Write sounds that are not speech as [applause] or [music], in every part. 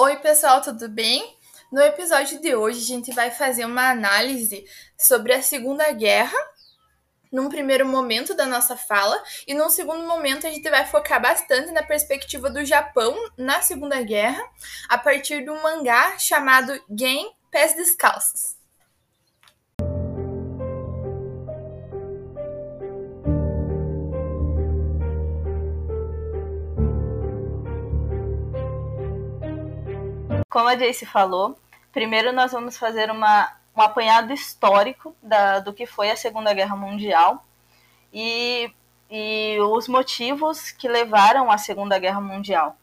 Oi, pessoal, tudo bem? No episódio de hoje, a gente vai fazer uma análise sobre a Segunda Guerra, num primeiro momento da nossa fala, e num segundo momento, a gente vai focar bastante na perspectiva do Japão na Segunda Guerra, a partir um mangá chamado Gen Pés Descalços. Como a Jace falou, primeiro nós vamos fazer uma, um apanhado histórico da, do que foi a Segunda Guerra Mundial e, e os motivos que levaram à Segunda Guerra Mundial.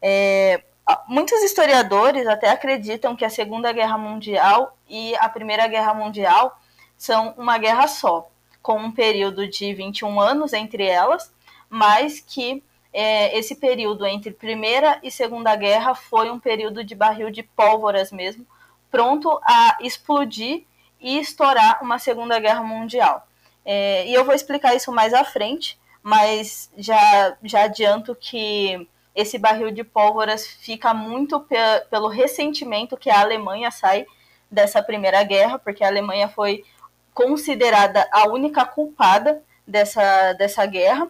É, muitos historiadores até acreditam que a Segunda Guerra Mundial e a Primeira Guerra Mundial são uma guerra só, com um período de 21 anos entre elas, mas que é, esse período entre Primeira e Segunda Guerra foi um período de barril de pólvoras mesmo, pronto a explodir e estourar uma Segunda Guerra Mundial. É, e eu vou explicar isso mais à frente, mas já, já adianto que esse barril de pólvoras fica muito pe pelo ressentimento que a Alemanha sai dessa Primeira Guerra, porque a Alemanha foi considerada a única culpada dessa, dessa guerra.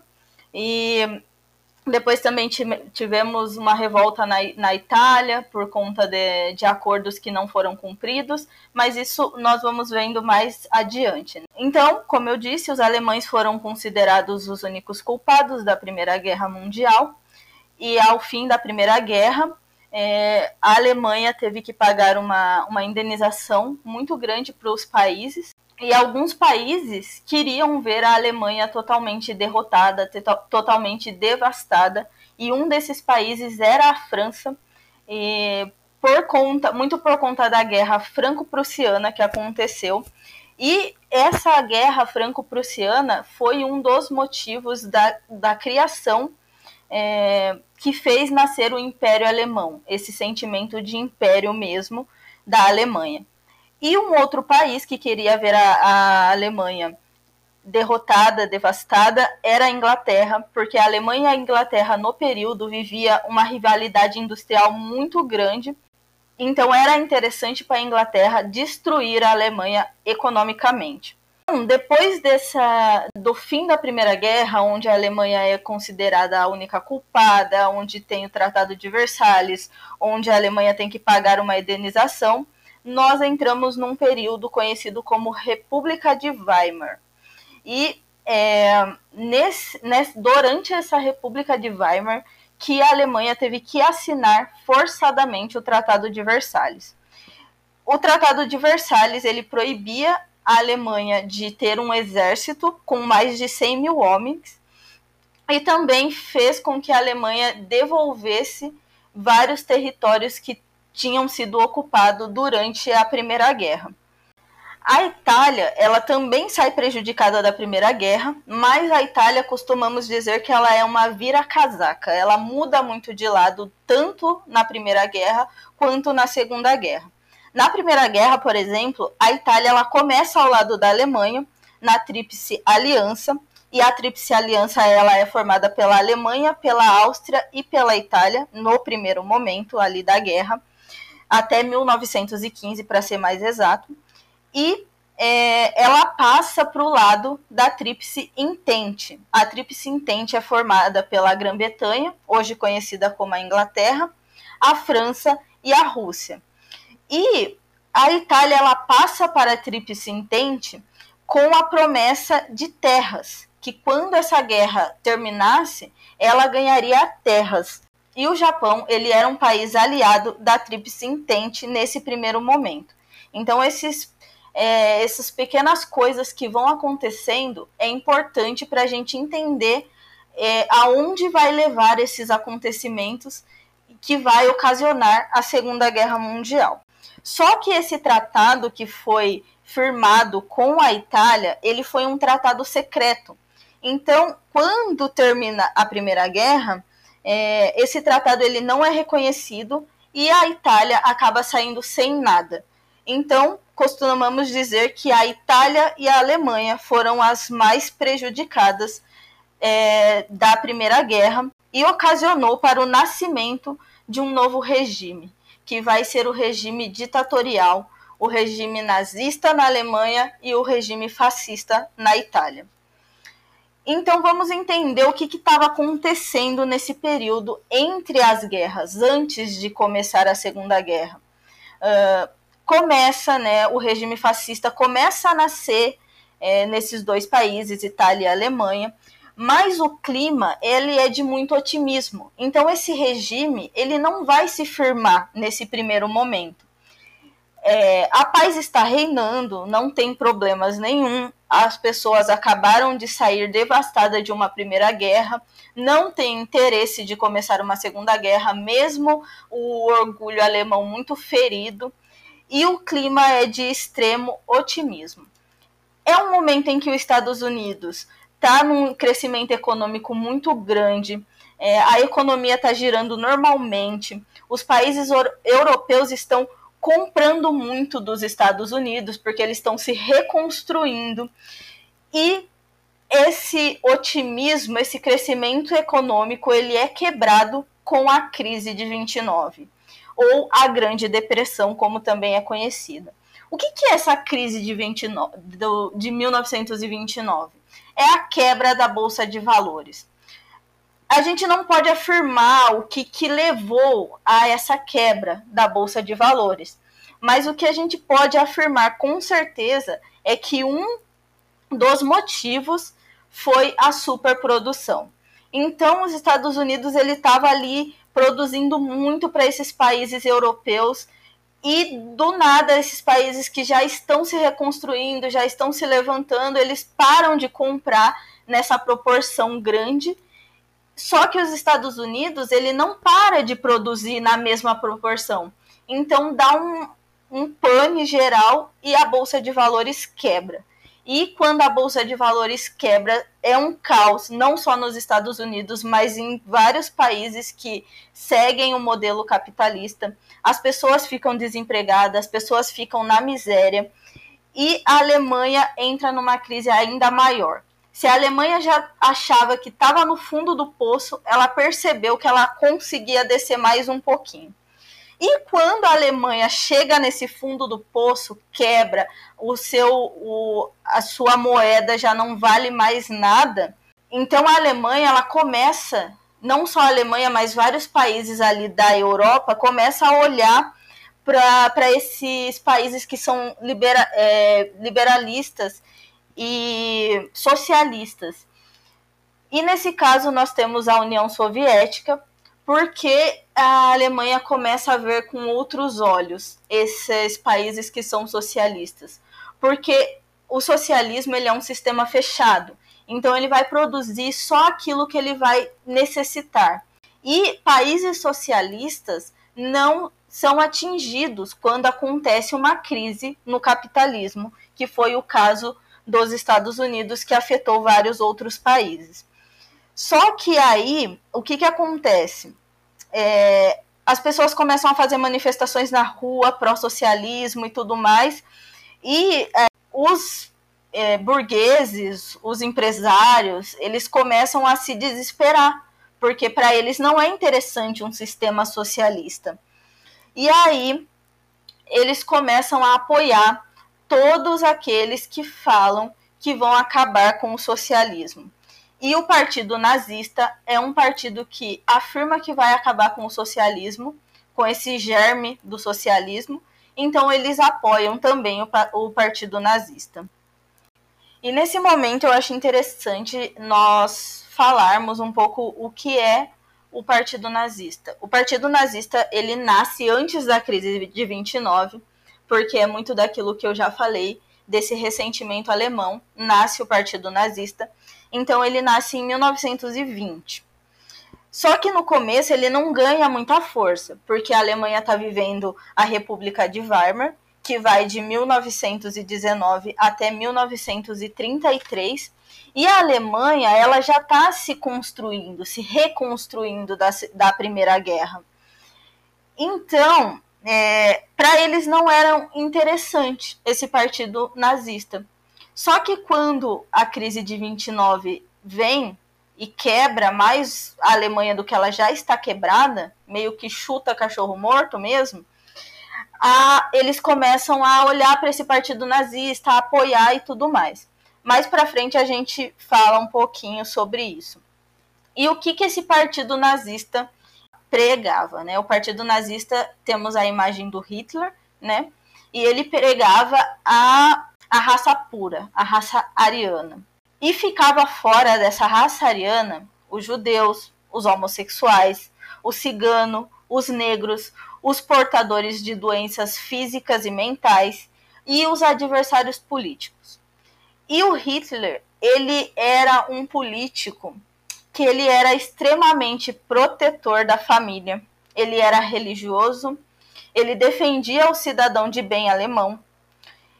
E depois também tivemos uma revolta na, na Itália por conta de, de acordos que não foram cumpridos, mas isso nós vamos vendo mais adiante. Então, como eu disse, os alemães foram considerados os únicos culpados da Primeira Guerra Mundial, e ao fim da Primeira Guerra, é, a Alemanha teve que pagar uma, uma indenização muito grande para os países, e alguns países queriam ver a Alemanha totalmente derrotada, totalmente devastada, e um desses países era a França, e por conta, muito por conta da guerra franco-prussiana que aconteceu. E essa guerra franco-prussiana foi um dos motivos da, da criação é, que fez nascer o Império Alemão, esse sentimento de império mesmo da Alemanha. E um outro país que queria ver a, a Alemanha derrotada, devastada, era a Inglaterra, porque a Alemanha e a Inglaterra no período vivia uma rivalidade industrial muito grande. Então era interessante para a Inglaterra destruir a Alemanha economicamente. Então, depois dessa, do fim da Primeira Guerra, onde a Alemanha é considerada a única culpada, onde tem o Tratado de Versalhes, onde a Alemanha tem que pagar uma indenização, nós entramos num período conhecido como República de Weimar. E é, nesse, nesse, durante essa República de Weimar que a Alemanha teve que assinar forçadamente o Tratado de Versalhes. O Tratado de Versalhes ele proibia a Alemanha de ter um exército com mais de 100 mil homens e também fez com que a Alemanha devolvesse vários territórios que tinham sido ocupados durante a Primeira Guerra. A Itália, ela também sai prejudicada da Primeira Guerra, mas a Itália costumamos dizer que ela é uma vira-casaca. Ela muda muito de lado tanto na Primeira Guerra quanto na Segunda Guerra. Na Primeira Guerra, por exemplo, a Itália ela começa ao lado da Alemanha na Tríplice Aliança, e a Tríplice Aliança ela é formada pela Alemanha, pela Áustria e pela Itália no primeiro momento ali da guerra até 1915, para ser mais exato, e é, ela passa para o lado da Tríplice Intente. A Tríplice Intente é formada pela Grã-Bretanha, hoje conhecida como a Inglaterra, a França e a Rússia. E a Itália ela passa para a Tríplice Intente com a promessa de terras, que quando essa guerra terminasse, ela ganharia terras e o Japão ele era um país aliado da Tríplice Entente nesse primeiro momento. Então esses é, essas pequenas coisas que vão acontecendo é importante para a gente entender é, aonde vai levar esses acontecimentos que vai ocasionar a Segunda Guerra Mundial. Só que esse tratado que foi firmado com a Itália, ele foi um tratado secreto. Então, quando termina a Primeira Guerra, é, esse tratado ele não é reconhecido e a Itália acaba saindo sem nada. Então, costumamos dizer que a Itália e a Alemanha foram as mais prejudicadas é, da Primeira Guerra e ocasionou para o nascimento de um novo regime, que vai ser o regime ditatorial, o regime nazista na Alemanha e o regime fascista na Itália. Então vamos entender o que estava acontecendo nesse período entre as guerras, antes de começar a Segunda Guerra. Uh, começa, né, o regime fascista começa a nascer é, nesses dois países, Itália e Alemanha, mas o clima ele é de muito otimismo. Então esse regime ele não vai se firmar nesse primeiro momento. É, a paz está reinando, não tem problemas nenhum. As pessoas acabaram de sair devastadas de uma primeira guerra, não tem interesse de começar uma segunda guerra, mesmo o orgulho alemão muito ferido, e o clima é de extremo otimismo. É um momento em que os Estados Unidos está num crescimento econômico muito grande, é, a economia está girando normalmente, os países europeus estão comprando muito dos Estados Unidos, porque eles estão se reconstruindo. E esse otimismo, esse crescimento econômico, ele é quebrado com a crise de 29, ou a Grande Depressão, como também é conhecida. O que, que é essa crise de, 29, do, de 1929? É a quebra da Bolsa de Valores a gente não pode afirmar o que, que levou a essa quebra da Bolsa de Valores. Mas o que a gente pode afirmar com certeza é que um dos motivos foi a superprodução. Então, os Estados Unidos ele estava ali produzindo muito para esses países europeus e do nada esses países que já estão se reconstruindo, já estão se levantando, eles param de comprar nessa proporção grande só que os Estados Unidos ele não para de produzir na mesma proporção. Então dá um, um pane geral e a bolsa de valores quebra. E quando a bolsa de valores quebra, é um caos, não só nos Estados Unidos, mas em vários países que seguem o modelo capitalista. As pessoas ficam desempregadas, as pessoas ficam na miséria. E a Alemanha entra numa crise ainda maior. Se a Alemanha já achava que estava no fundo do poço, ela percebeu que ela conseguia descer mais um pouquinho. E quando a Alemanha chega nesse fundo do poço, quebra, o seu, o, a sua moeda já não vale mais nada. Então a Alemanha ela começa, não só a Alemanha, mas vários países ali da Europa começa a olhar para esses países que são libera, é, liberalistas e socialistas. E nesse caso nós temos a União Soviética, porque a Alemanha começa a ver com outros olhos esses países que são socialistas. Porque o socialismo ele é um sistema fechado, então ele vai produzir só aquilo que ele vai necessitar. E países socialistas não são atingidos quando acontece uma crise no capitalismo, que foi o caso dos Estados Unidos que afetou vários outros países. Só que aí, o que, que acontece? É, as pessoas começam a fazer manifestações na rua, pró-socialismo e tudo mais, e é, os é, burgueses, os empresários, eles começam a se desesperar, porque para eles não é interessante um sistema socialista. E aí eles começam a apoiar todos aqueles que falam que vão acabar com o socialismo. E o partido nazista é um partido que afirma que vai acabar com o socialismo, com esse germe do socialismo, então eles apoiam também o, o partido nazista. E nesse momento eu acho interessante nós falarmos um pouco o que é o Partido Nazista. O Partido Nazista ele nasce antes da crise de 29 porque é muito daquilo que eu já falei, desse ressentimento alemão, nasce o Partido Nazista. Então ele nasce em 1920. Só que no começo ele não ganha muita força, porque a Alemanha está vivendo a República de Weimar, que vai de 1919 até 1933, e a Alemanha ela já está se construindo, se reconstruindo da, da Primeira Guerra. Então, é, para eles não era interessante esse partido nazista. Só que quando a crise de 29 vem, e quebra mais a Alemanha do que ela já está quebrada, meio que chuta cachorro morto mesmo, a, eles começam a olhar para esse partido nazista, a apoiar e tudo mais. Mais para frente a gente fala um pouquinho sobre isso. E o que, que esse partido nazista pregava, né? O partido nazista, temos a imagem do Hitler, né? E ele pregava a, a raça pura, a raça ariana. E ficava fora dessa raça ariana os judeus, os homossexuais, o cigano, os negros, os portadores de doenças físicas e mentais e os adversários políticos. E o Hitler, ele era um político que ele era extremamente protetor da família. Ele era religioso, ele defendia o cidadão de bem alemão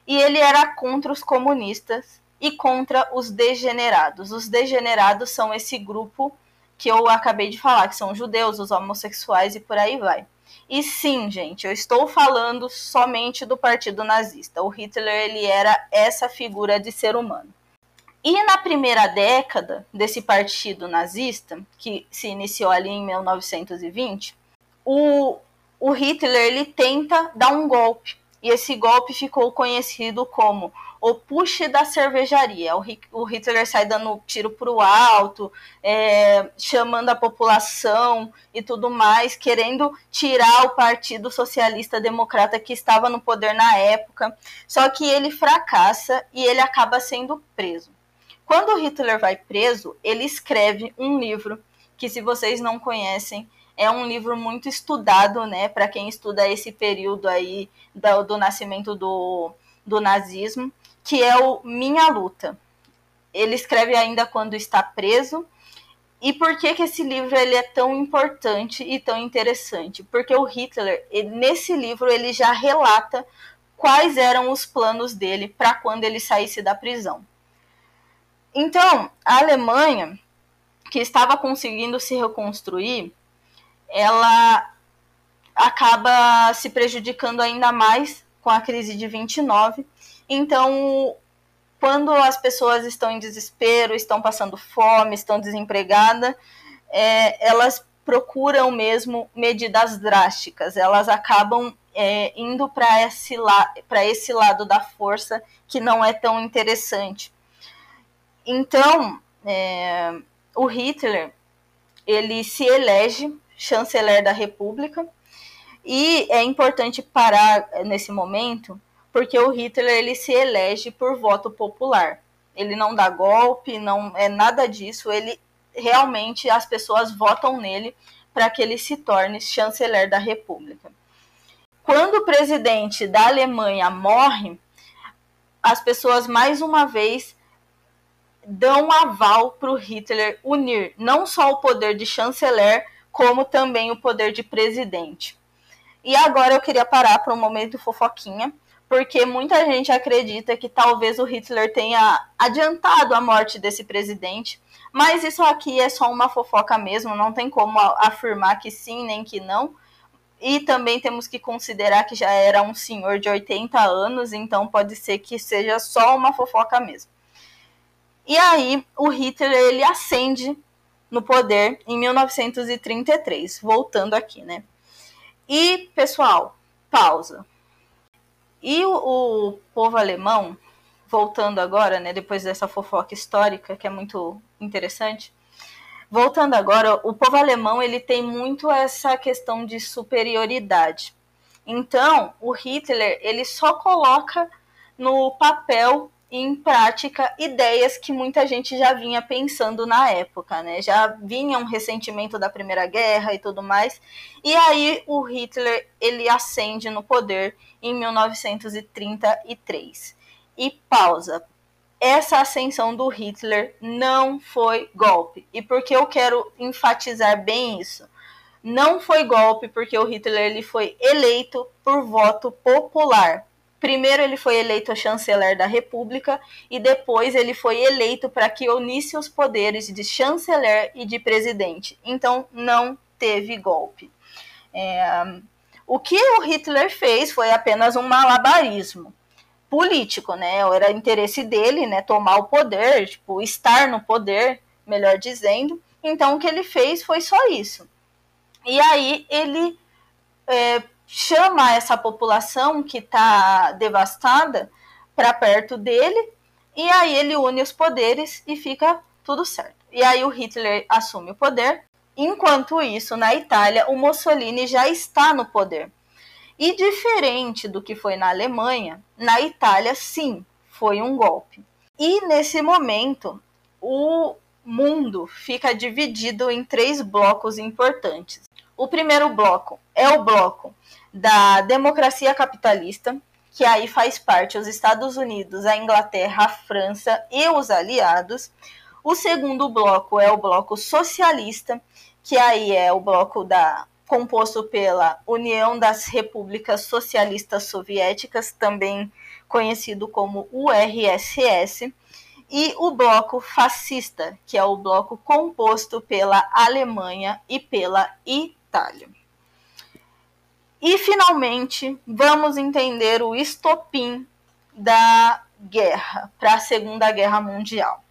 e ele era contra os comunistas e contra os degenerados. Os degenerados são esse grupo que eu acabei de falar, que são os judeus, os homossexuais e por aí vai. E sim, gente, eu estou falando somente do partido nazista. O Hitler ele era essa figura de ser humano. E na primeira década desse partido nazista, que se iniciou ali em 1920, o, o Hitler ele tenta dar um golpe. E esse golpe ficou conhecido como o push da cervejaria. O, Hitler sai dando tiro para o alto, é, chamando a população e tudo mais, querendo tirar o Partido Socialista Democrata que estava no poder na época. Só que ele fracassa e ele acaba sendo preso. Quando Hitler vai preso, ele escreve um livro que, se vocês não conhecem, é um livro muito estudado, né, para quem estuda esse período aí do, do nascimento do, do nazismo, que é o Minha Luta. Ele escreve ainda quando está preso. E por que, que esse livro ele é tão importante e tão interessante? Porque o Hitler, ele, nesse livro, ele já relata quais eram os planos dele para quando ele saísse da prisão. Então, a Alemanha, que estava conseguindo se reconstruir, ela acaba se prejudicando ainda mais com a crise de 29. Então, quando as pessoas estão em desespero, estão passando fome, estão desempregadas, é, elas procuram mesmo medidas drásticas, elas acabam é, indo para esse, la esse lado da força que não é tão interessante. Então, é, o Hitler ele se elege chanceler da República e é importante parar nesse momento porque o Hitler ele se elege por voto popular. Ele não dá golpe, não é nada disso. Ele realmente as pessoas votam nele para que ele se torne chanceler da República. Quando o presidente da Alemanha morre, as pessoas mais uma vez dão aval para o Hitler unir não só o poder de chanceler, como também o poder de presidente. E agora eu queria parar para um momento fofoquinha, porque muita gente acredita que talvez o Hitler tenha adiantado a morte desse presidente, mas isso aqui é só uma fofoca mesmo, não tem como afirmar que sim nem que não. E também temos que considerar que já era um senhor de 80 anos, então pode ser que seja só uma fofoca mesmo. E aí o Hitler ele ascende no poder em 1933, voltando aqui, né? E pessoal, pausa. E o, o povo alemão, voltando agora, né, depois dessa fofoca histórica que é muito interessante, voltando agora, o povo alemão ele tem muito essa questão de superioridade. Então, o Hitler ele só coloca no papel em prática ideias que muita gente já vinha pensando na época, né? Já vinha um ressentimento da Primeira Guerra e tudo mais. E aí o Hitler ele ascende no poder em 1933. E pausa. Essa ascensão do Hitler não foi golpe. E por que eu quero enfatizar bem isso? Não foi golpe porque o Hitler ele foi eleito por voto popular Primeiro ele foi eleito chanceler da República e depois ele foi eleito para que unisse os poderes de chanceler e de presidente. Então não teve golpe. É, o que o Hitler fez foi apenas um malabarismo político, né? Era interesse dele, né, tomar o poder, tipo, estar no poder, melhor dizendo. Então, o que ele fez foi só isso. E aí ele é, chama essa população que está devastada para perto dele, e aí ele une os poderes e fica tudo certo. E aí o Hitler assume o poder. Enquanto isso, na Itália, o Mussolini já está no poder. E diferente do que foi na Alemanha, na Itália, sim, foi um golpe. E nesse momento, o mundo fica dividido em três blocos importantes. O primeiro bloco é o bloco da democracia capitalista, que aí faz parte os Estados Unidos, a Inglaterra, a França e os aliados. O segundo bloco é o bloco socialista, que aí é o bloco da composto pela União das Repúblicas Socialistas Soviéticas, também conhecido como URSS, e o bloco fascista, que é o bloco composto pela Alemanha e pela Itália. E finalmente, vamos entender o estopim da guerra para a Segunda Guerra Mundial.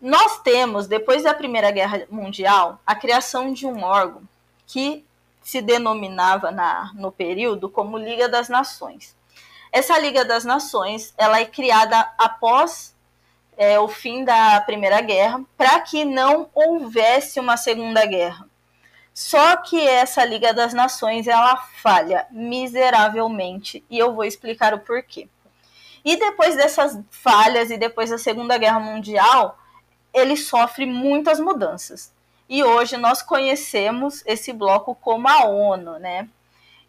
Nós temos, depois da Primeira Guerra Mundial, a criação de um órgão que se denominava na, no período como Liga das Nações. Essa Liga das Nações ela é criada após é, o fim da Primeira Guerra para que não houvesse uma Segunda Guerra. Só que essa Liga das Nações ela falha miseravelmente e eu vou explicar o porquê. E depois dessas falhas e depois da Segunda Guerra Mundial, ele sofre muitas mudanças. E hoje nós conhecemos esse bloco como a ONU, né?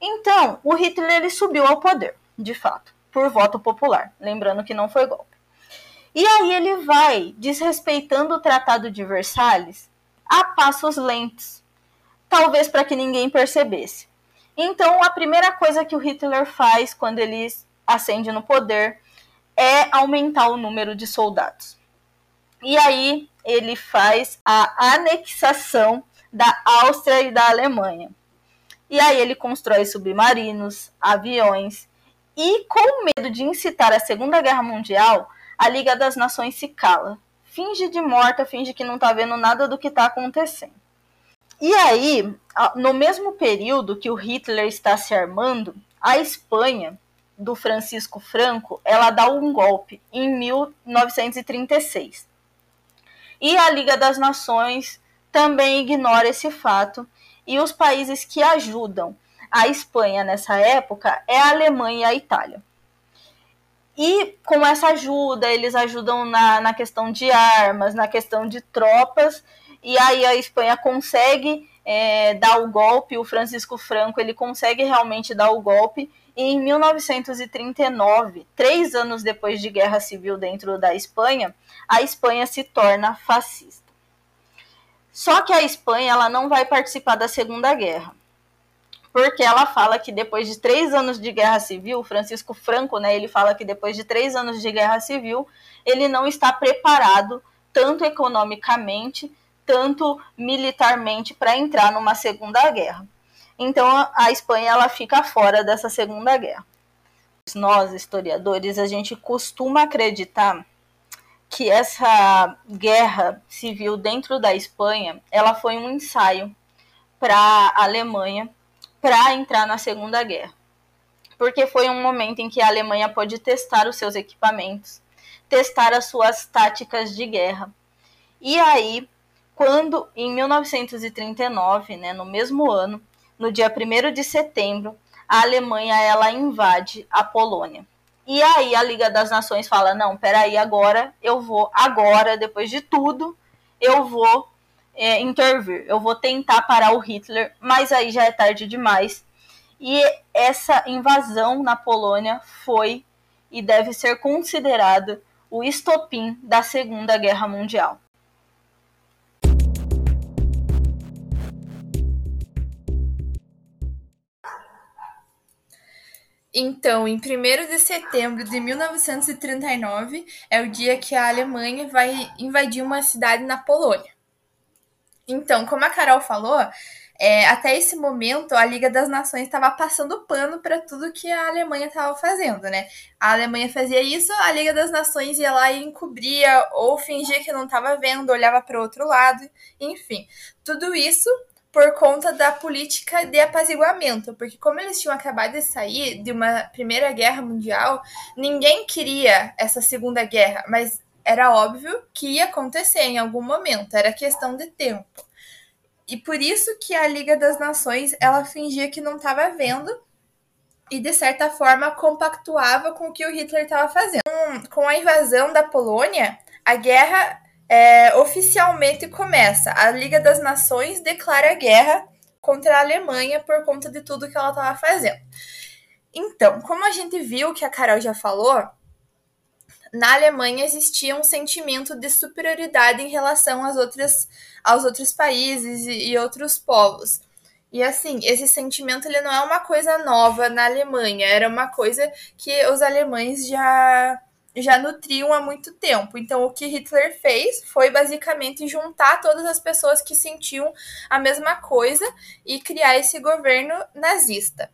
Então, o Hitler ele subiu ao poder de fato, por voto popular. Lembrando que não foi golpe. E aí ele vai desrespeitando o Tratado de Versalhes a passos lentos, talvez para que ninguém percebesse. Então, a primeira coisa que o Hitler faz quando ele ascende no poder é aumentar o número de soldados. E aí ele faz a anexação da Áustria e da Alemanha. E aí ele constrói submarinos, aviões e com medo de incitar a Segunda Guerra Mundial, a Liga das Nações se cala. Finge de morta, finge que não está vendo nada do que está acontecendo. E aí, no mesmo período que o Hitler está se armando, a Espanha, do Francisco Franco, ela dá um golpe em 1936. E a Liga das Nações também ignora esse fato, e os países que ajudam a Espanha nessa época é a Alemanha e a Itália. E com essa ajuda, eles ajudam na, na questão de armas, na questão de tropas, e aí a Espanha consegue é, dar o golpe, o Francisco Franco ele consegue realmente dar o golpe, e em 1939, três anos depois de guerra civil dentro da Espanha, a Espanha se torna fascista. Só que a Espanha ela não vai participar da Segunda Guerra porque ela fala que depois de três anos de guerra civil, Francisco Franco, né, ele fala que depois de três anos de guerra civil, ele não está preparado, tanto economicamente, tanto militarmente, para entrar numa segunda guerra. Então a Espanha ela fica fora dessa segunda guerra. Nós, historiadores, a gente costuma acreditar que essa guerra civil dentro da Espanha, ela foi um ensaio para a Alemanha para entrar na Segunda Guerra. Porque foi um momento em que a Alemanha pôde testar os seus equipamentos, testar as suas táticas de guerra. E aí, quando em 1939, né, no mesmo ano, no dia 1 de setembro, a Alemanha ela invade a Polônia. E aí a Liga das Nações fala: "Não, peraí, agora eu vou agora, depois de tudo, eu vou é, intervir, eu vou tentar parar o Hitler, mas aí já é tarde demais. E essa invasão na Polônia foi e deve ser considerada o estopim da Segunda Guerra Mundial. Então, em 1 de setembro de 1939 é o dia que a Alemanha vai invadir uma cidade na Polônia. Então, como a Carol falou, é, até esse momento, a Liga das Nações estava passando pano para tudo que a Alemanha estava fazendo, né? A Alemanha fazia isso, a Liga das Nações ia lá e encobria ou fingia que não estava vendo, olhava para o outro lado, enfim. Tudo isso por conta da política de apaziguamento, porque como eles tinham acabado de sair de uma Primeira Guerra Mundial, ninguém queria essa Segunda Guerra, mas era óbvio que ia acontecer em algum momento, era questão de tempo. E por isso que a Liga das Nações ela fingia que não estava vendo e de certa forma compactuava com o que o Hitler estava fazendo. Com a invasão da Polônia, a guerra é, oficialmente começa. A Liga das Nações declara guerra contra a Alemanha por conta de tudo que ela estava fazendo. Então, como a gente viu que a Carol já falou, na Alemanha existia um sentimento de superioridade em relação às outras, aos outros países e, e outros povos. E assim, esse sentimento ele não é uma coisa nova na Alemanha, era uma coisa que os alemães já já nutriam há muito tempo. Então, o que Hitler fez foi basicamente juntar todas as pessoas que sentiam a mesma coisa e criar esse governo nazista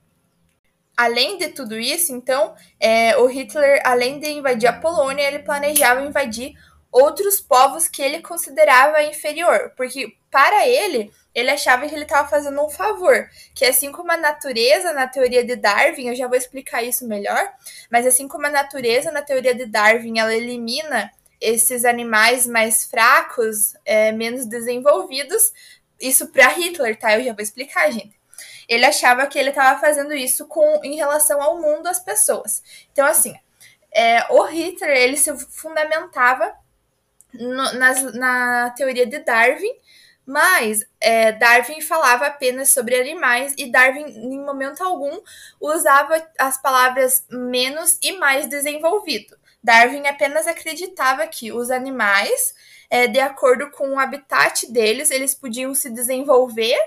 além de tudo isso, então, é, o Hitler, além de invadir a Polônia, ele planejava invadir outros povos que ele considerava inferior, porque para ele, ele achava que ele estava fazendo um favor, que assim como a natureza na teoria de Darwin, eu já vou explicar isso melhor, mas assim como a natureza na teoria de Darwin, ela elimina esses animais mais fracos, é, menos desenvolvidos, isso para Hitler, tá? Eu já vou explicar, gente ele achava que ele estava fazendo isso com em relação ao mundo, às pessoas. Então, assim, é, o Hitler ele se fundamentava no, nas, na teoria de Darwin, mas é, Darwin falava apenas sobre animais e Darwin, em momento algum, usava as palavras menos e mais desenvolvido. Darwin apenas acreditava que os animais, é, de acordo com o habitat deles, eles podiam se desenvolver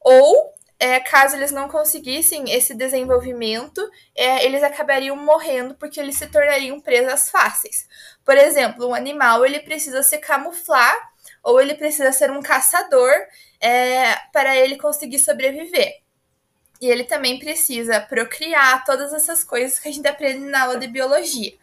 ou é, caso eles não conseguissem esse desenvolvimento, é, eles acabariam morrendo porque eles se tornariam presas fáceis. Por exemplo, um animal ele precisa se camuflar ou ele precisa ser um caçador é, para ele conseguir sobreviver. E ele também precisa procriar todas essas coisas que a gente aprende na aula de biologia.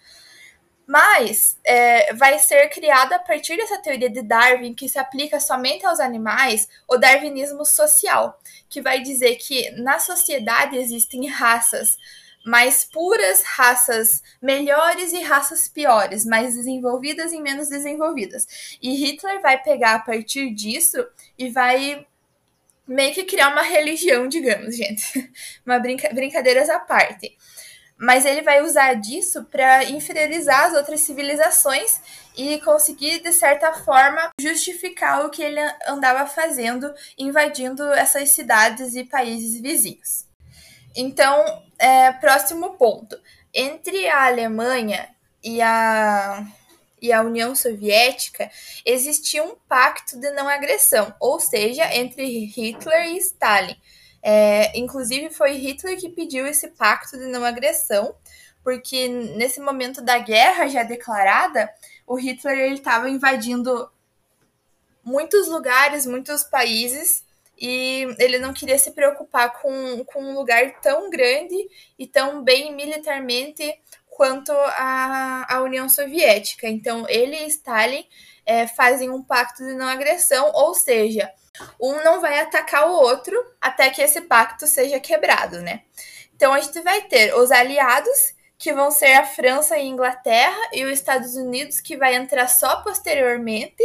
Mas é, vai ser criado a partir dessa teoria de Darwin, que se aplica somente aos animais, o darwinismo social, que vai dizer que na sociedade existem raças mais puras, raças melhores e raças piores, mais desenvolvidas e menos desenvolvidas. E Hitler vai pegar a partir disso e vai meio que criar uma religião, digamos, gente. [laughs] Uma brinca brincadeiras à parte mas ele vai usar disso para inferiorizar as outras civilizações e conseguir, de certa forma, justificar o que ele andava fazendo, invadindo essas cidades e países vizinhos. Então, é, próximo ponto. Entre a Alemanha e a, e a União Soviética, existia um pacto de não agressão, ou seja, entre Hitler e Stalin é, inclusive, foi Hitler que pediu esse pacto de não agressão, porque nesse momento da guerra já declarada, o Hitler estava invadindo muitos lugares, muitos países, e ele não queria se preocupar com, com um lugar tão grande e tão bem militarmente quanto a, a União Soviética. Então, ele e Stalin é, fazem um pacto de não agressão, ou seja, um não vai atacar o outro até que esse pacto seja quebrado, né? Então a gente vai ter os aliados, que vão ser a França e a Inglaterra, e os Estados Unidos, que vai entrar só posteriormente,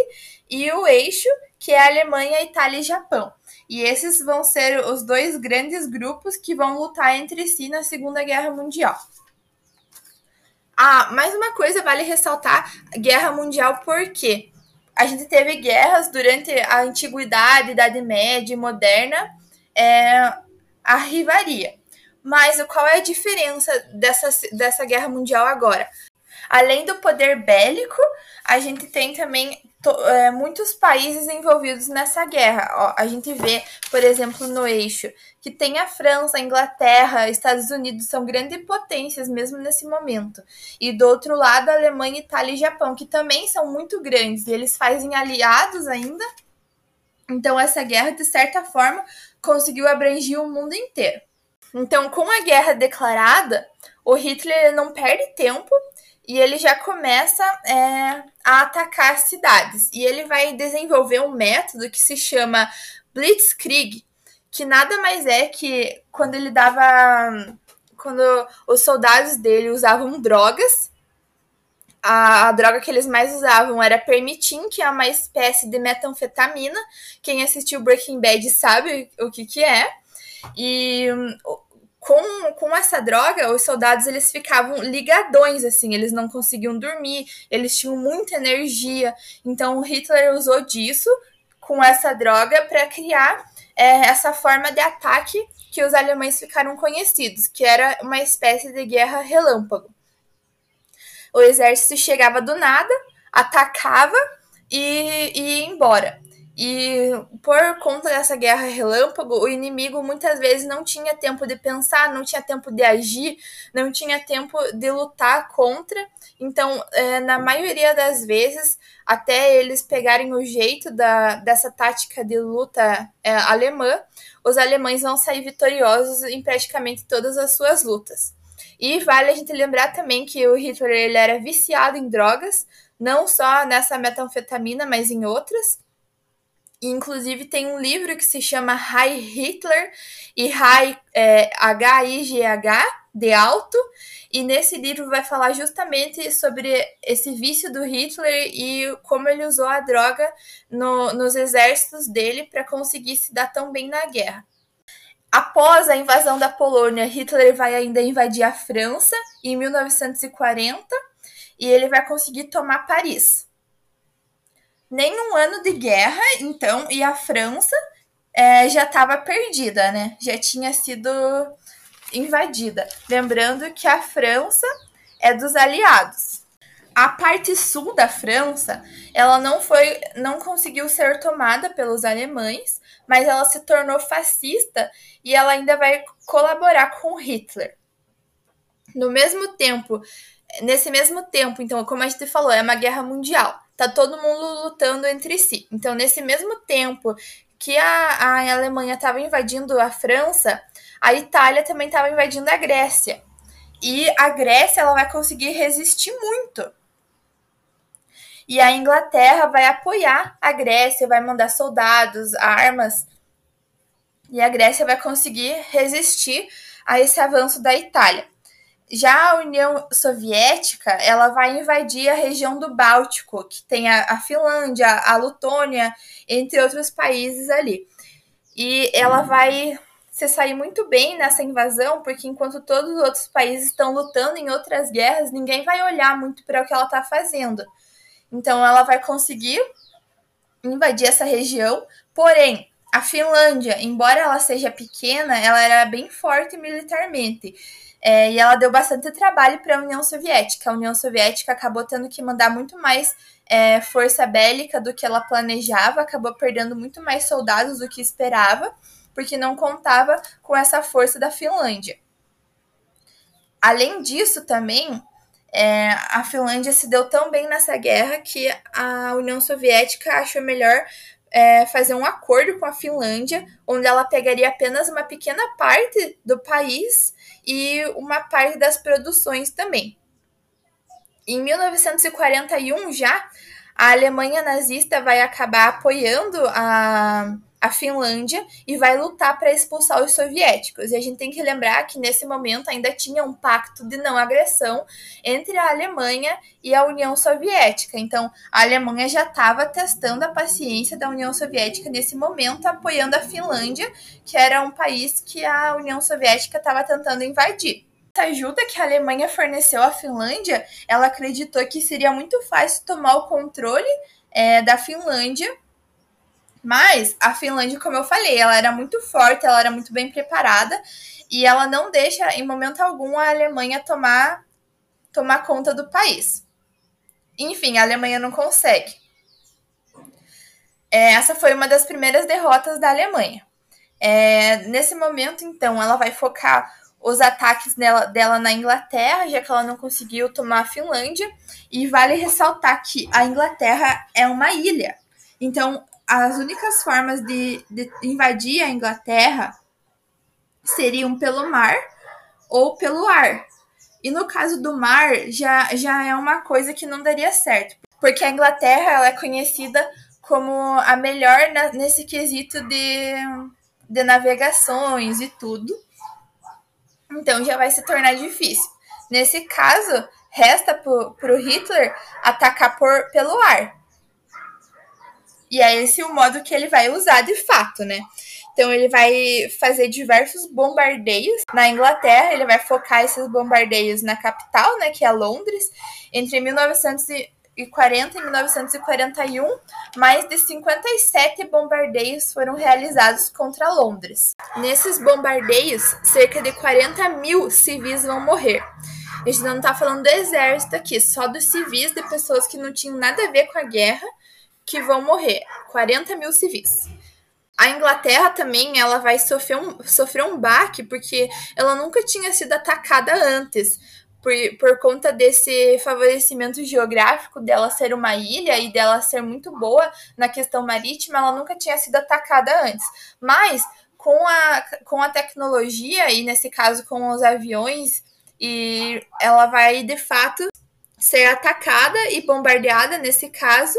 e o eixo, que é a Alemanha, Itália e Japão. E esses vão ser os dois grandes grupos que vão lutar entre si na Segunda Guerra Mundial. Ah, mais uma coisa vale ressaltar: Guerra Mundial por quê? a gente teve guerras durante a antiguidade, Idade Média e Moderna, é, a rivaria. Mas qual é a diferença dessa, dessa guerra mundial agora? Além do poder bélico, a gente tem também é, muitos países envolvidos nessa guerra. Ó, a gente vê, por exemplo, no eixo, que tem a França, a Inglaterra, Estados Unidos, são grandes potências mesmo nesse momento. E do outro lado, Alemanha, Itália e Japão, que também são muito grandes, e eles fazem aliados ainda. Então, essa guerra, de certa forma, conseguiu abranger o mundo inteiro. Então, com a guerra declarada, o Hitler não perde tempo e ele já começa é, a atacar as cidades. E ele vai desenvolver um método que se chama Blitzkrieg, que nada mais é que quando ele dava. Quando os soldados dele usavam drogas, a, a, droga que eles mais usavam era permitin, que é uma espécie de metanfetamina. Quem assistiu Breaking Bad sabe o que, que é. E com, com essa droga, os soldados eles ficavam ligadões, assim, eles não conseguiam dormir, eles tinham muita energia. Então, Hitler usou disso com essa droga para criar é, essa forma de ataque que os alemães ficaram conhecidos, que era uma espécie de guerra relâmpago. O exército chegava do nada, atacava e, e ia embora. E por conta dessa guerra relâmpago, o inimigo muitas vezes não tinha tempo de pensar, não tinha tempo de agir, não tinha tempo de lutar contra. Então, é, na maioria das vezes, até eles pegarem o jeito da, dessa tática de luta é, alemã, os alemães vão sair vitoriosos em praticamente todas as suas lutas. E vale a gente lembrar também que o Hitler ele era viciado em drogas, não só nessa metanfetamina, mas em outras. Inclusive tem um livro que se chama High Hitler e High é, H-I-G-H, de alto, e nesse livro vai falar justamente sobre esse vício do Hitler e como ele usou a droga no, nos exércitos dele para conseguir se dar tão bem na guerra. Após a invasão da Polônia, Hitler vai ainda invadir a França em 1940 e ele vai conseguir tomar Paris nenhum ano de guerra, então, e a França é, já estava perdida, né? Já tinha sido invadida. Lembrando que a França é dos aliados. A parte sul da França, ela não foi, não conseguiu ser tomada pelos alemães, mas ela se tornou fascista e ela ainda vai colaborar com Hitler. No mesmo tempo, nesse mesmo tempo, então, como a gente falou, é uma guerra mundial tá todo mundo lutando entre si. Então, nesse mesmo tempo que a, a Alemanha estava invadindo a França, a Itália também estava invadindo a Grécia. E a Grécia ela vai conseguir resistir muito. E a Inglaterra vai apoiar a Grécia, vai mandar soldados, armas. E a Grécia vai conseguir resistir a esse avanço da Itália. Já a União Soviética, ela vai invadir a região do Báltico, que tem a, a Finlândia, a Letônia, entre outros países ali. E ela vai se sair muito bem nessa invasão, porque enquanto todos os outros países estão lutando em outras guerras, ninguém vai olhar muito para o que ela está fazendo. Então ela vai conseguir invadir essa região, porém a Finlândia, embora ela seja pequena, ela era bem forte militarmente. É, e ela deu bastante trabalho para a União Soviética. A União Soviética acabou tendo que mandar muito mais é, força bélica do que ela planejava, acabou perdendo muito mais soldados do que esperava, porque não contava com essa força da Finlândia. Além disso, também, é, a Finlândia se deu tão bem nessa guerra que a União Soviética achou melhor é, fazer um acordo com a Finlândia, onde ela pegaria apenas uma pequena parte do país e uma parte das produções também. Em 1941 já, a Alemanha nazista vai acabar apoiando a, a Finlândia e vai lutar para expulsar os soviéticos. E a gente tem que lembrar que nesse momento ainda tinha um pacto de não agressão entre a Alemanha e a União Soviética. Então, a Alemanha já estava testando a paciência da União Soviética nesse momento, apoiando a Finlândia, que era um país que a União Soviética estava tentando invadir essa ajuda que a Alemanha forneceu à Finlândia, ela acreditou que seria muito fácil tomar o controle é, da Finlândia mas a Finlândia, como eu falei, ela era muito forte, ela era muito bem preparada e ela não deixa em momento algum a Alemanha tomar tomar conta do país. Enfim, a Alemanha não consegue. É, essa foi uma das primeiras derrotas da Alemanha. É, nesse momento, então, ela vai focar os ataques dela, dela na Inglaterra, já que ela não conseguiu tomar a Finlândia. E vale ressaltar que a Inglaterra é uma ilha. Então, as únicas formas de, de invadir a Inglaterra seriam pelo mar ou pelo ar. E no caso do mar, já, já é uma coisa que não daria certo. Porque a Inglaterra ela é conhecida como a melhor na, nesse quesito de, de navegações e tudo. Então já vai se tornar difícil. Nesse caso, resta para o Hitler atacar por, pelo ar. E é esse o modo que ele vai usar de fato, né? Então ele vai fazer diversos bombardeios na Inglaterra, ele vai focar esses bombardeios na capital, né, que é Londres, entre 1940 e 1941, mais de 57 bombardeios foram realizados contra Londres. Nesses bombardeios, cerca de 40 mil civis vão morrer. A gente não está falando do exército aqui, só dos civis, de pessoas que não tinham nada a ver com a guerra, que vão morrer. 40 mil civis. A Inglaterra também ela vai sofrer um, sofrer um baque, porque ela nunca tinha sido atacada antes. Por, por conta desse favorecimento geográfico dela ser uma ilha e dela ser muito boa na questão marítima, ela nunca tinha sido atacada antes. Mas com a, com a tecnologia, e nesse caso com os aviões e ela vai de fato ser atacada e bombardeada nesse caso.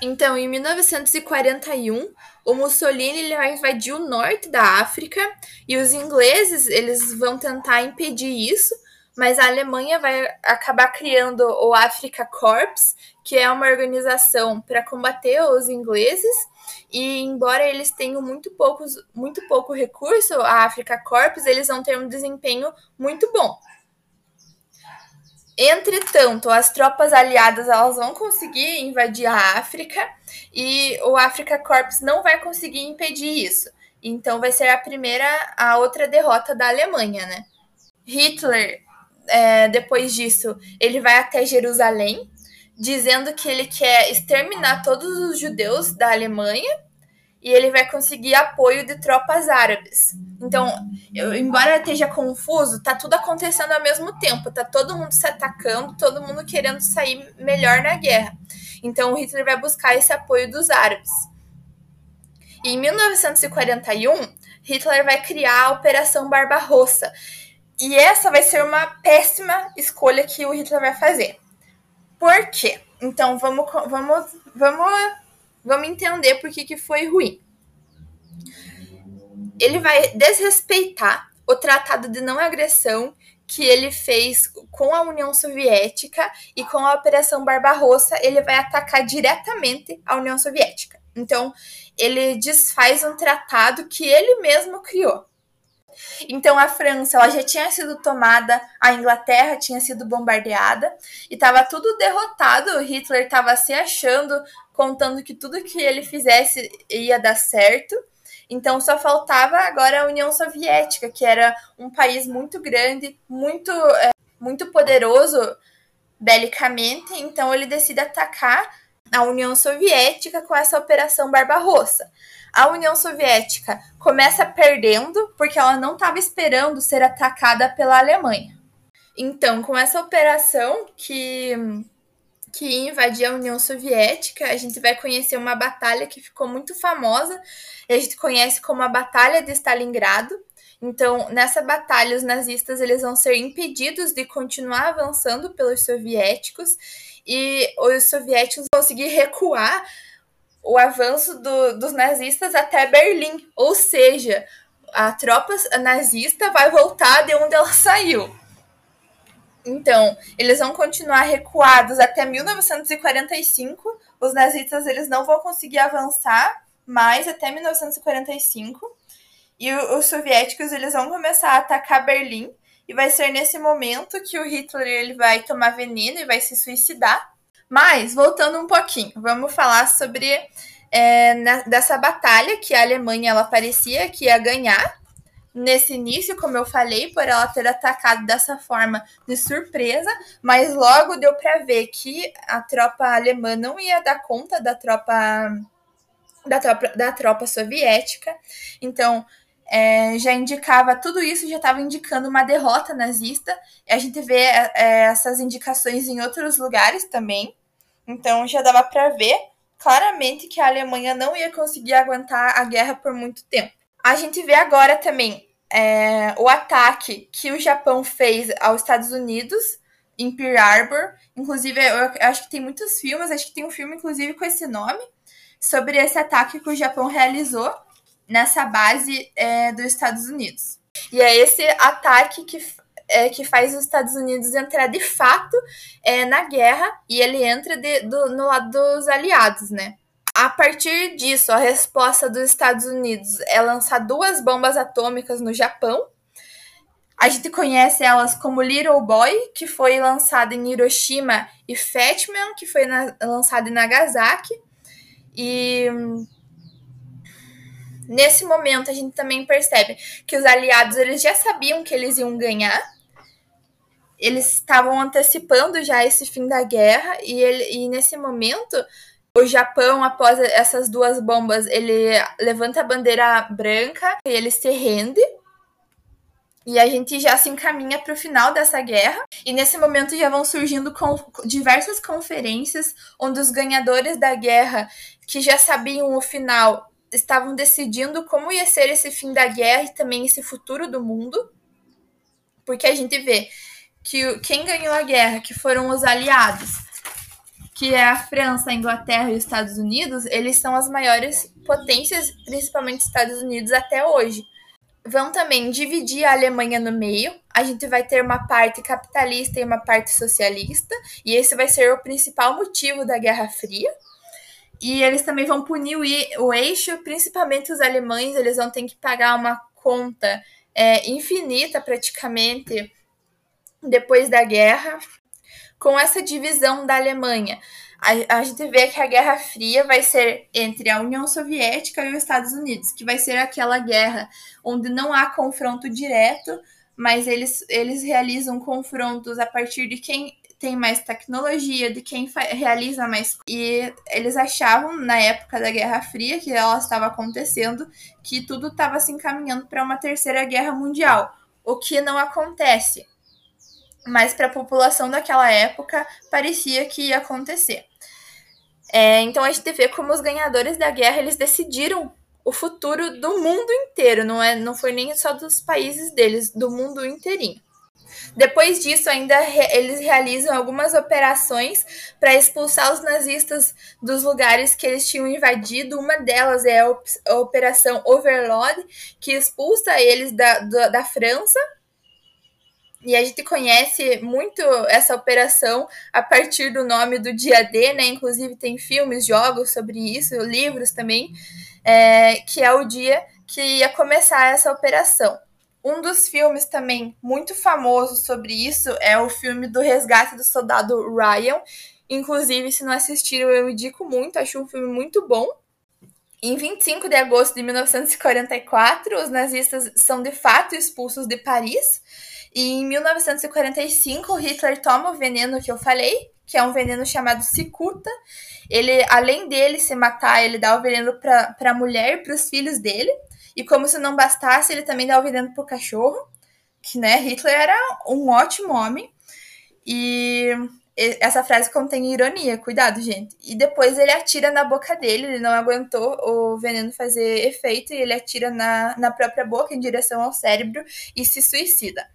Então, em 1941, o Mussolini ele vai invadir o norte da África e os ingleses eles vão tentar impedir isso, mas a Alemanha vai acabar criando o Africa Corps, que é uma organização para combater os ingleses. E embora eles tenham muito poucos, muito pouco recurso, a Africa Corps, eles vão ter um desempenho muito bom. Entretanto, as tropas aliadas elas vão conseguir invadir a África e o Africa Corps não vai conseguir impedir isso. Então vai ser a primeira, a outra derrota da Alemanha, né? Hitler, é, depois disso, ele vai até Jerusalém, dizendo que ele quer exterminar todos os judeus da Alemanha e ele vai conseguir apoio de tropas árabes. Então, eu, embora esteja confuso, tá tudo acontecendo ao mesmo tempo, tá todo mundo se atacando, todo mundo querendo sair melhor na guerra. Então, Hitler vai buscar esse apoio dos árabes. E em 1941, Hitler vai criar a Operação Barbarossa. E essa vai ser uma péssima escolha que o Hitler vai fazer. Por quê? Então, vamos, vamos, vamos Vamos entender por que, que foi ruim. Ele vai desrespeitar o Tratado de Não Agressão que ele fez com a União Soviética e com a Operação Barbarossa, ele vai atacar diretamente a União Soviética. Então, ele desfaz um tratado que ele mesmo criou. Então a França ela já tinha sido tomada, a Inglaterra tinha sido bombardeada e estava tudo derrotado. Hitler estava se achando, contando que tudo que ele fizesse ia dar certo. Então só faltava agora a União Soviética, que era um país muito grande, muito, é, muito poderoso belicamente. Então ele decide atacar a União Soviética com essa Operação Barbarossa. A União Soviética começa perdendo porque ela não estava esperando ser atacada pela Alemanha. Então, com essa operação que que invadir a União Soviética, a gente vai conhecer uma batalha que ficou muito famosa, a gente conhece como a Batalha de Stalingrado. Então, nessa batalha, os nazistas eles vão ser impedidos de continuar avançando pelos soviéticos e os soviéticos vão conseguir recuar o avanço do, dos nazistas até Berlim, ou seja, a tropa nazista vai voltar de onde ela saiu. Então, eles vão continuar recuados até 1945. Os nazistas eles não vão conseguir avançar mais até 1945. E os soviéticos eles vão começar a atacar Berlim. E vai ser nesse momento que o Hitler ele vai tomar veneno e vai se suicidar. Mas, voltando um pouquinho, vamos falar sobre é, dessa batalha que a Alemanha ela parecia que ia ganhar nesse início, como eu falei, por ela ter atacado dessa forma de surpresa, mas logo deu para ver que a tropa alemã não ia dar conta da tropa da tropa, da tropa soviética. Então, é, já indicava tudo isso, já estava indicando uma derrota nazista. A gente vê é, essas indicações em outros lugares também. Então já dava para ver claramente que a Alemanha não ia conseguir aguentar a guerra por muito tempo. A gente vê agora também é, o ataque que o Japão fez aos Estados Unidos em Pearl Harbor. Inclusive, eu acho que tem muitos filmes, acho que tem um filme, inclusive, com esse nome, sobre esse ataque que o Japão realizou nessa base é, dos Estados Unidos. E é esse ataque que, é, que faz os Estados Unidos entrar de fato é, na guerra e ele entra de, do, no lado dos aliados, né? A partir disso, a resposta dos Estados Unidos é lançar duas bombas atômicas no Japão. A gente conhece elas como Little Boy, que foi lançada em Hiroshima, e Fatman, que foi lançada em Nagasaki. E nesse momento a gente também percebe que os aliados eles já sabiam que eles iam ganhar. Eles estavam antecipando já esse fim da guerra e, ele, e nesse momento o Japão, após essas duas bombas, ele levanta a bandeira branca e ele se rende. E a gente já se encaminha para o final dessa guerra. E nesse momento já vão surgindo com diversas conferências onde os ganhadores da guerra, que já sabiam o final, estavam decidindo como ia ser esse fim da guerra e também esse futuro do mundo. Porque a gente vê que quem ganhou a guerra, que foram os aliados, que é a França, a Inglaterra e os Estados Unidos, eles são as maiores potências, principalmente Estados Unidos, até hoje. Vão também dividir a Alemanha no meio. A gente vai ter uma parte capitalista e uma parte socialista, e esse vai ser o principal motivo da Guerra Fria. E eles também vão punir o, o eixo, principalmente os alemães, eles vão ter que pagar uma conta é, infinita praticamente depois da guerra com essa divisão da Alemanha. A, a, gente vê que a Guerra Fria vai ser entre a União Soviética e os Estados Unidos, que vai ser aquela guerra onde não há confronto direto, mas eles, eles realizam confrontos a partir de quem tem mais tecnologia, de quem realiza mais. E eles achavam, na época da Guerra Fria, que ela estava acontecendo, que tudo estava se encaminhando para uma terceira guerra mundial, o que não acontece mas para a população daquela época parecia que ia acontecer. É, então a gente vê como os ganhadores da guerra eles decidiram o futuro do mundo inteiro, não, é, não foi nem só dos países deles, do mundo inteirinho. Depois disso, ainda re eles realizam algumas operações para expulsar os nazistas dos lugares que eles tinham invadido. Uma delas é a, op a Operação Overlord, que expulsa eles da, da, da França e a gente conhece muito essa operação a partir do nome do dia D, né? Inclusive tem filmes, jogos sobre isso, livros também, é, que é o dia que ia começar essa operação. Um dos filmes também muito famoso sobre isso é o filme do Resgate do Soldado Ryan. Inclusive, se não assistiram, eu indico muito, acho um filme muito bom. Em 25 de agosto de 1944, os nazistas são de fato expulsos de Paris e em 1945, Hitler toma o veneno que eu falei, que é um veneno chamado cicuta. Ele, além dele se matar, ele dá o veneno para a mulher e para os filhos dele. E como se não bastasse, ele também dá o veneno para o cachorro. Que, né, Hitler era um ótimo homem. E essa frase contém ironia, cuidado, gente. E depois ele atira na boca dele, ele não aguentou o veneno fazer efeito e ele atira na, na própria boca em direção ao cérebro e se suicida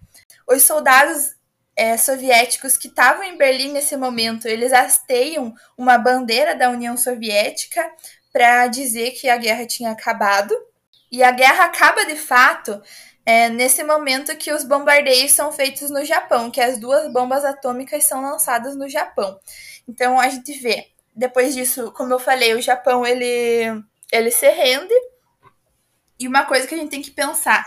os soldados é, soviéticos que estavam em Berlim nesse momento, eles hasteiam uma bandeira da União Soviética para dizer que a guerra tinha acabado. E a guerra acaba de fato é, nesse momento que os bombardeios são feitos no Japão, que as duas bombas atômicas são lançadas no Japão. Então a gente vê, depois disso, como eu falei, o Japão ele, ele se rende. E uma coisa que a gente tem que pensar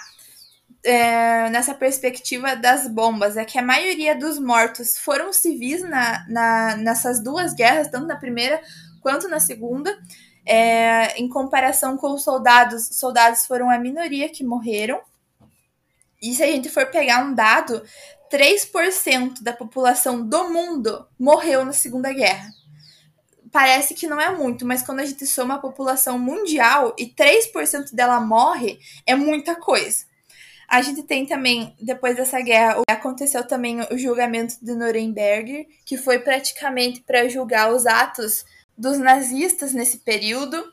é, nessa perspectiva das bombas é que a maioria dos mortos foram civis na, na, nessas duas guerras, tanto na primeira quanto na segunda. É, em comparação com os soldados, soldados foram a minoria que morreram. E se a gente for pegar um dado, 3% da população do mundo morreu na Segunda Guerra. Parece que não é muito, mas quando a gente soma a população mundial e 3% dela morre, é muita coisa. A gente tem também, depois dessa guerra, aconteceu também o julgamento de Nuremberg, que foi praticamente para julgar os atos dos nazistas nesse período.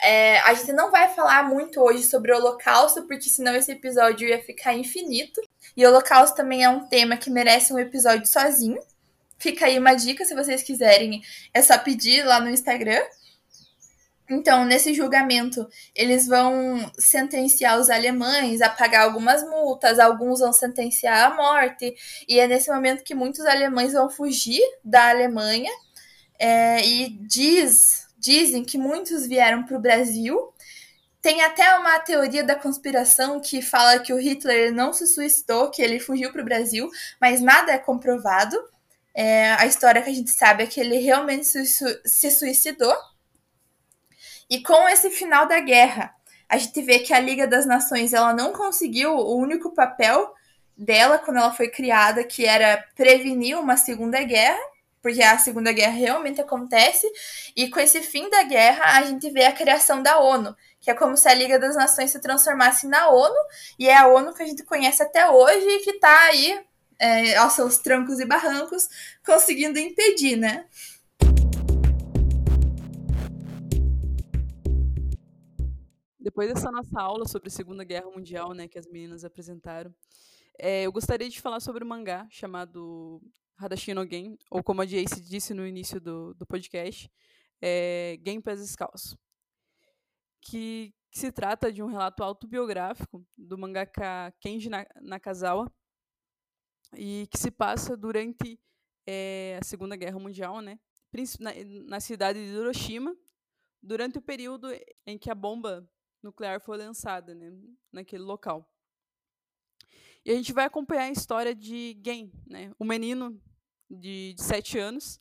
É, a gente não vai falar muito hoje sobre o Holocausto, porque senão esse episódio ia ficar infinito. E o Holocausto também é um tema que merece um episódio sozinho. Fica aí uma dica, se vocês quiserem, é só pedir lá no Instagram. Então, nesse julgamento, eles vão sentenciar os alemães a pagar algumas multas, alguns vão sentenciar à morte, e é nesse momento que muitos alemães vão fugir da Alemanha. É, e diz, dizem que muitos vieram para o Brasil. Tem até uma teoria da conspiração que fala que o Hitler não se suicidou, que ele fugiu para o Brasil, mas nada é comprovado. É, a história que a gente sabe é que ele realmente se, se suicidou. E com esse final da guerra, a gente vê que a Liga das Nações ela não conseguiu o único papel dela quando ela foi criada, que era prevenir uma segunda guerra, porque a segunda guerra realmente acontece, e com esse fim da guerra a gente vê a criação da ONU, que é como se a Liga das Nações se transformasse na ONU, e é a ONU que a gente conhece até hoje e que está aí é, aos seus trancos e barrancos conseguindo impedir, né? Depois dessa nossa aula sobre a Segunda Guerra Mundial, né, que as meninas apresentaram, é, eu gostaria de falar sobre um mangá chamado Hadashi no Gen, ou como a Jace disse no início do, do podcast, é, Gen Pés Descalço, que, que, se trata de um relato autobiográfico do mangaka Kenji Nakazawa, e que se passa durante é, a Segunda Guerra Mundial, né, na, na cidade de Hiroshima, durante o período em que a bomba nuclear foi lançada né, naquele local. E a gente vai acompanhar a história de Gen, né, um menino de, de sete anos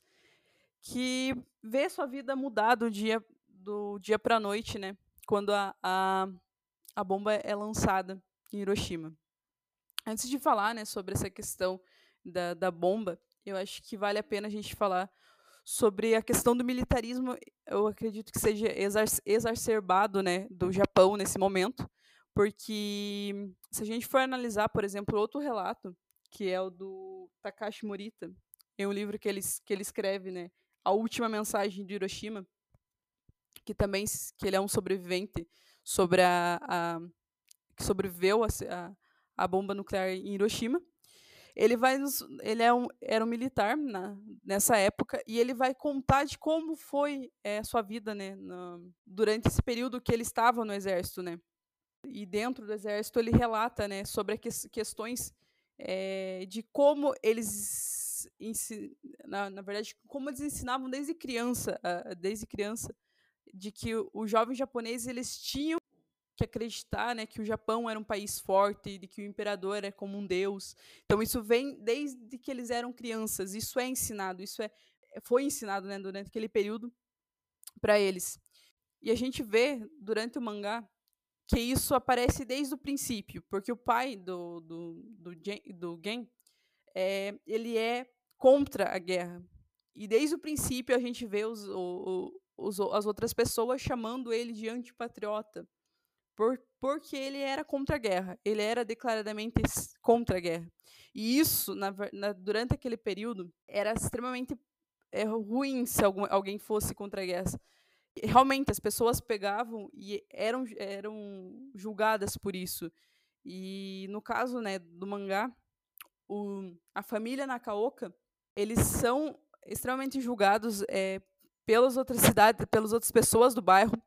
que vê sua vida mudar do dia do dia para a noite, né, quando a, a, a bomba é lançada em Hiroshima. Antes de falar né, sobre essa questão da, da bomba, eu acho que vale a pena a gente falar sobre a questão do militarismo, eu acredito que seja exacerbado né, do Japão nesse momento, porque se a gente for analisar, por exemplo, outro relato, que é o do Takashi Morita, em um livro que ele, que ele escreve, né, A Última Mensagem de Hiroshima, que também que ele é um sobrevivente sobre a, a que sobreviveu a, a, a bomba nuclear em Hiroshima, ele vai nos, ele é um, era um militar na, nessa época e ele vai contar de como foi é, a sua vida né, no, durante esse período que ele estava no exército, né? E dentro do exército ele relata, né, sobre as questões é, de como eles na, na verdade como eles ensinavam desde criança, desde criança, de que os jovens japoneses eles tinham que acreditar né, que o Japão era um país forte, de que o imperador era como um deus. Então isso vem desde que eles eram crianças. Isso é ensinado, isso é foi ensinado né, durante aquele período para eles. E a gente vê durante o mangá que isso aparece desde o princípio, porque o pai do, do, do, do Gen, é, ele é contra a guerra. E desde o princípio a gente vê os, os, as outras pessoas chamando ele de antipatriota por, porque ele era contra a guerra, ele era declaradamente contra a guerra. E isso, na, na, durante aquele período, era extremamente é, ruim se algum, alguém fosse contra a guerra. Realmente, as pessoas pegavam e eram, eram julgadas por isso. E no caso né, do mangá, o, a família Nakaoka, eles são extremamente julgados é, pelas outras cidades, pelas outras pessoas do bairro,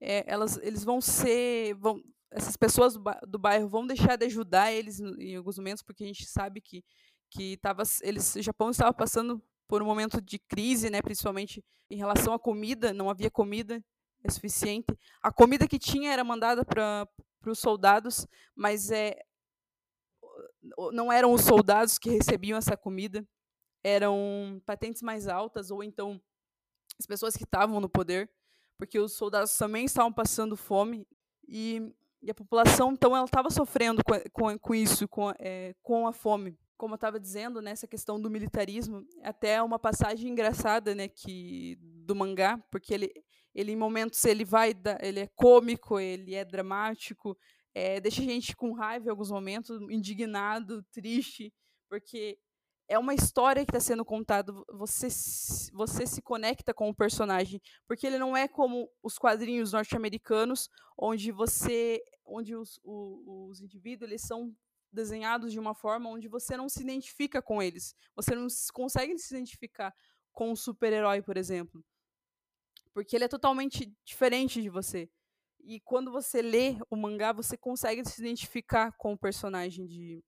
é, elas, eles vão ser, vão, essas pessoas do, bairro vão deixar de ajudar eles em alguns momentos, porque a gente sabe que, que tava, eles, o Japão estava passando por um momento de crise, né, principalmente em relação à comida, não havia comida é suficiente. A comida que tinha era mandada para os soldados, mas é, não eram os soldados que recebiam essa comida, eram patentes mais altas, ou então as pessoas que estavam no poder porque os soldados também estavam passando fome e, e a população então ela estava sofrendo com, com, com, isso, com, é, com a fome. Como eu estava dizendo, nessa né, questão do militarismo, até uma passagem engraçada, né, que do mangá, porque ele, ele em momentos ele vai, ele é cômico, ele é dramático, é, deixa a gente com raiva em alguns momentos, indignado, triste, porque é uma história que está sendo contada, você, você se conecta com o personagem, porque ele não é como os quadrinhos norte-americanos, onde você, onde os, os, os indivíduos eles são desenhados de uma forma onde você não se identifica com eles, você não consegue se identificar com o super-herói, por exemplo, porque ele é totalmente diferente de você. E quando você lê o mangá, você consegue se identificar com o personagem de,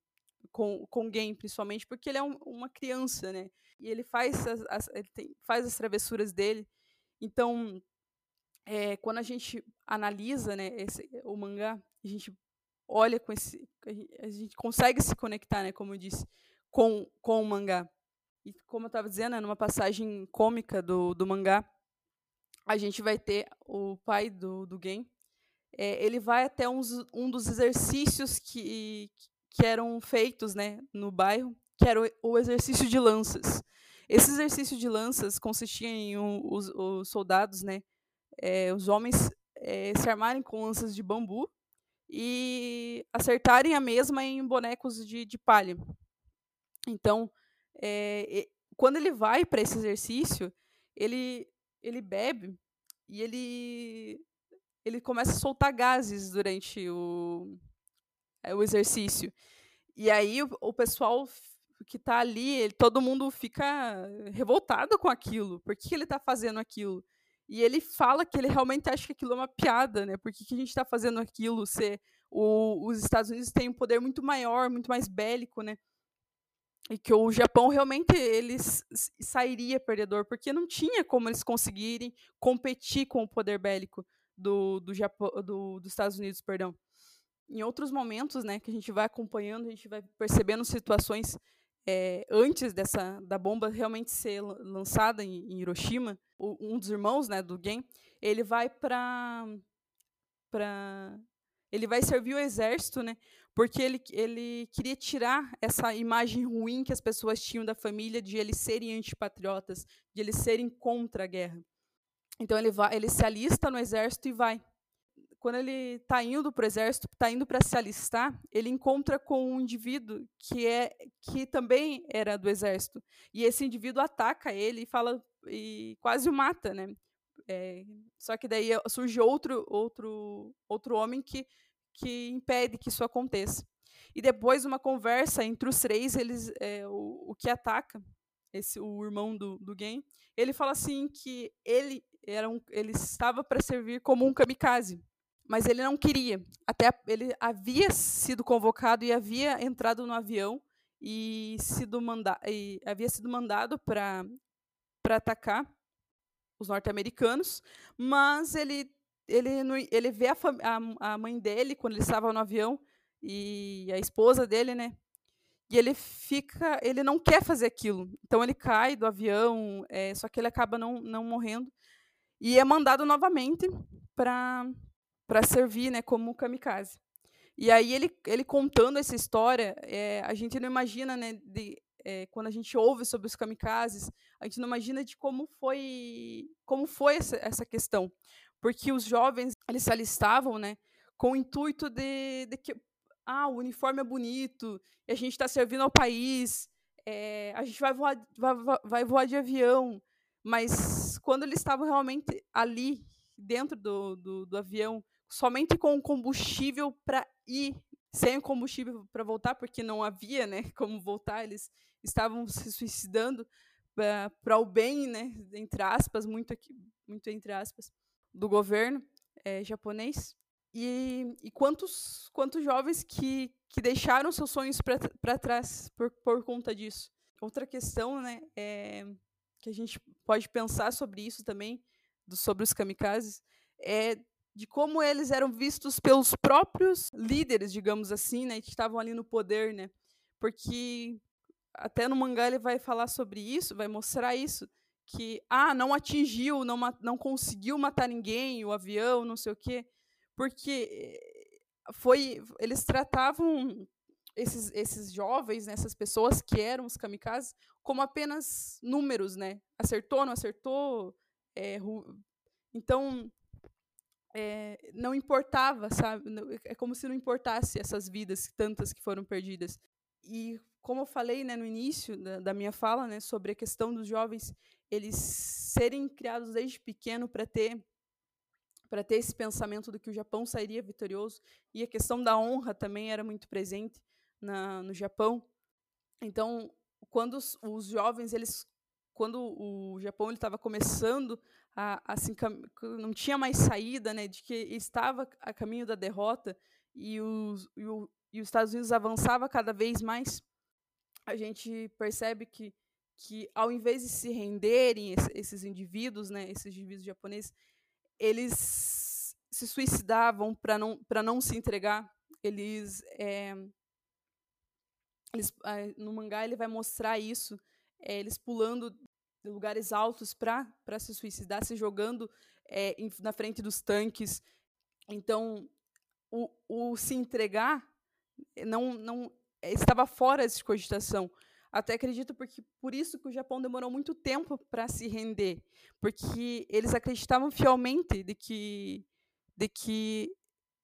com, com Gen, principalmente, porque ele é um, uma criança, né? E ele faz as, as ele tem, faz as travessuras dele. Então, é, quando a gente analisa né, esse, o mangá, a gente olha com esse. A gente consegue se conectar, né, como eu disse, com, com o mangá. E como eu estava dizendo, né, numa passagem cômica do, do mangá, a gente vai ter o pai do, do Gen. É, ele vai até uns, um dos exercícios que, que eram feitos né, no bairro, que era o, exercício de lanças. Esse exercício de lanças consistia em os, os, soldados, né, é, os homens, é, se armarem com lanças de bambu e acertarem a mesma em bonecos de, de palha. Então, é, quando ele vai para esse exercício, ele, ele bebe e ele, ele começa a soltar gases durante o, é, o exercício. E aí o, o pessoal que está ali, ele, todo mundo fica revoltado com aquilo. Por que ele está fazendo aquilo? E ele fala que ele realmente acha que aquilo é uma piada, né? Por que, que a gente está fazendo aquilo? Se o, os Estados Unidos têm um poder muito maior, muito mais bélico, né? E que o Japão realmente eles sairia perdedor, porque não tinha como eles conseguirem competir com o poder bélico do, do, Japão, do, dos Estados Unidos, perdão em outros momentos, né, que a gente vai acompanhando, a gente vai percebendo situações é, antes dessa da bomba realmente ser lançada em, em Hiroshima, o, um dos irmãos, né, do Gen, ele vai para para ele vai servir o exército, né? Porque ele, ele queria tirar essa imagem ruim que as pessoas tinham da família de eles serem antipatriotas, de eles serem contra a guerra. Então ele vai, ele se alista no exército e vai quando ele está indo para o exército, está indo para se alistar, ele encontra com um indivíduo que é que também era do exército. E esse indivíduo ataca ele e fala e quase o mata, né? É, só que daí surge outro outro outro homem que que impede que isso aconteça. E depois uma conversa entre os três, eles é, o, o que ataca esse o irmão do, do Gen, ele fala assim que ele era um, ele estava para servir como um kamikaze mas ele não queria. Até ele havia sido convocado e havia entrado no avião e, sido e havia sido mandado para atacar os norte-americanos, mas ele ele ele vê a, a, a, mãe dele quando ele estava no avião e a esposa dele, né? E ele fica, ele não quer fazer aquilo. Então ele cai do avião, é, só que ele acaba não, não morrendo e é mandado novamente para para servir né, como kamikaze. E aí ele, ele contando essa história, é, a gente não imagina, né, de, é, quando a gente ouve sobre os kamikazes, a gente não imagina de como foi como foi essa, essa questão, porque os jovens eles se alistavam, né, com o intuito de, de que ah, o uniforme é bonito, a gente está servindo ao país, é, a gente vai voar, vai, vai voar de avião, mas quando eles estavam realmente ali dentro do, do, do avião somente com combustível para ir, sem combustível para voltar, porque não havia, né, [laughs] como voltar, eles estavam se suicidando para o bem, né, entre aspas, muito aqui, muito entre aspas, do governo é, japonês. E, e, quantos, quantos jovens que, que deixaram seus sonhos para trás por, por conta disso? Outra questão, né, é, que a gente pode pensar sobre isso também, do, sobre os kamikazes, é de como eles eram vistos pelos próprios líderes, digamos assim, né, que estavam ali no poder, né? Porque até no mangá ele vai falar sobre isso, vai mostrar isso, que ah, não atingiu, não, não conseguiu matar ninguém, o avião, não sei o quê, porque eh, foi eles tratavam esses, esses jovens, né, essas pessoas que eram os kamikazes, como apenas números, né? Acertou, não acertou, é, então é, não importava, sabe? É como se não importasse essas vidas tantas que foram perdidas. E como eu falei né, no início da, da, minha fala, né, sobre a questão dos jovens eles serem criados desde pequeno para ter para ter esse pensamento do que o Japão sairia vitorioso e a questão da honra também era muito presente na, no Japão. Então, quando os, os jovens eles quando o Japão estava começando a, a assim, não tinha mais saída, né, de que estava a caminho da derrota e os, e, o, e os Estados Unidos avançava cada vez mais, a gente percebe que, que ao invés de se renderem esses indivíduos, né, esses indivíduos japoneses, eles se suicidavam para não, não se entregar. Eles, é, eles no mangá ele vai mostrar isso, é, eles pulando de lugares altos para se suicidar, se jogando é, em, na frente dos tanques. Então, o, o se entregar não, não estava fora de cogitação. Até acredito porque por isso que o Japão demorou muito tempo para se render, porque eles acreditavam fielmente de que de que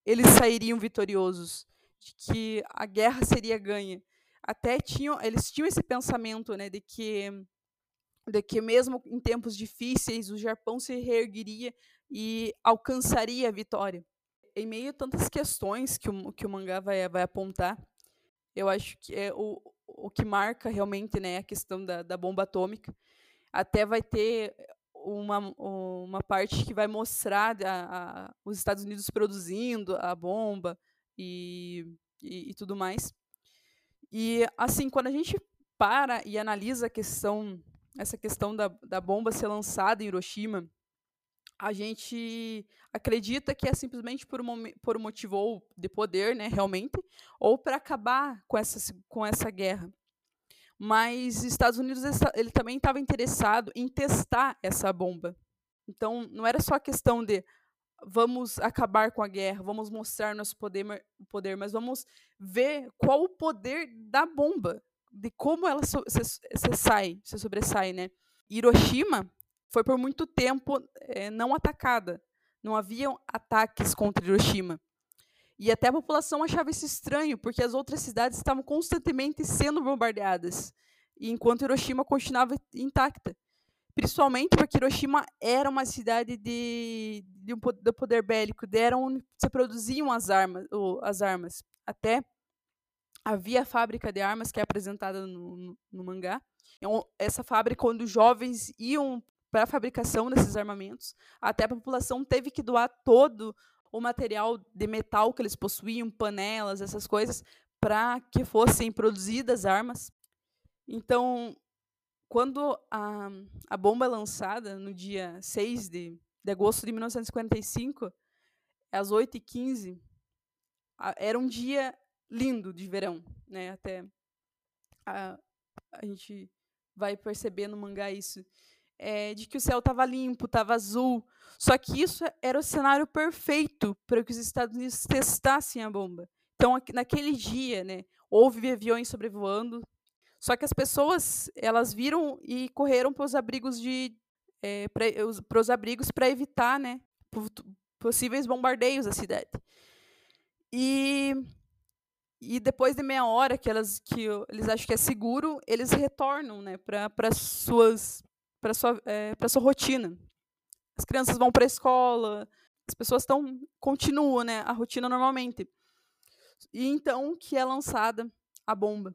eles sairiam vitoriosos, de que a guerra seria ganha. Até tinham, eles tinham esse pensamento, né, de que de que mesmo em tempos difíceis o Japão se reerguiria e alcançaria a vitória. Em meio a tantas questões que o, que o mangá vai, vai apontar, eu acho que é o, o que marca realmente né, a questão da, da bomba atômica. Até vai ter uma, uma parte que vai mostrar a, a, os Estados Unidos produzindo a bomba e, e, e, tudo mais. E, assim, quando a gente para e analisa a questão, essa questão da, da bomba ser lançada em Hiroshima, a gente acredita que é simplesmente por um, por um motivo de poder, né, realmente, ou para acabar com essa, com essa guerra. Mas os Estados Unidos ele também estava interessado em testar essa bomba. Então, não era só a questão de vamos acabar com a guerra, vamos mostrar nosso poder, poder mas vamos ver qual o poder da bomba, de como ela se, se, se sai, se sobressai, né? Hiroshima foi por muito tempo é, não atacada. Não haviam ataques contra Hiroshima. E até a população achava isso estranho, porque as outras cidades estavam constantemente sendo bombardeadas, enquanto Hiroshima continuava intacta. Principalmente porque Hiroshima era uma cidade de, de um de poder bélico, era onde se produziam as armas, ou, as armas. Até havia a fábrica de armas que é apresentada no, no, no mangá. Então, essa fábrica, quando os jovens iam para a fabricação desses armamentos. Até a população teve que doar todo o material de metal que eles possuíam, panelas, essas coisas, para que fossem produzidas armas. Então, quando a, a bomba é lançada, no dia 6 de, de agosto de 1945, às 8h15, era um dia lindo de verão. Né? Até a, a gente vai perceber no mangá isso é, de que o céu estava limpo, estava azul. Só que isso era o cenário perfeito para que os Estados Unidos testassem a bomba. Então, naquele dia, né, houve aviões sobrevoando. Só que as pessoas elas viram e correram para os abrigos de é, para os abrigos para evitar, né, possíveis bombardeios à cidade. E e depois de meia hora que elas que eles acham que é seguro, eles retornam, né, para suas para sua é, para sua rotina. As crianças vão para a escola, as pessoas estão continuam, né, a rotina normalmente. E então que é lançada a bomba.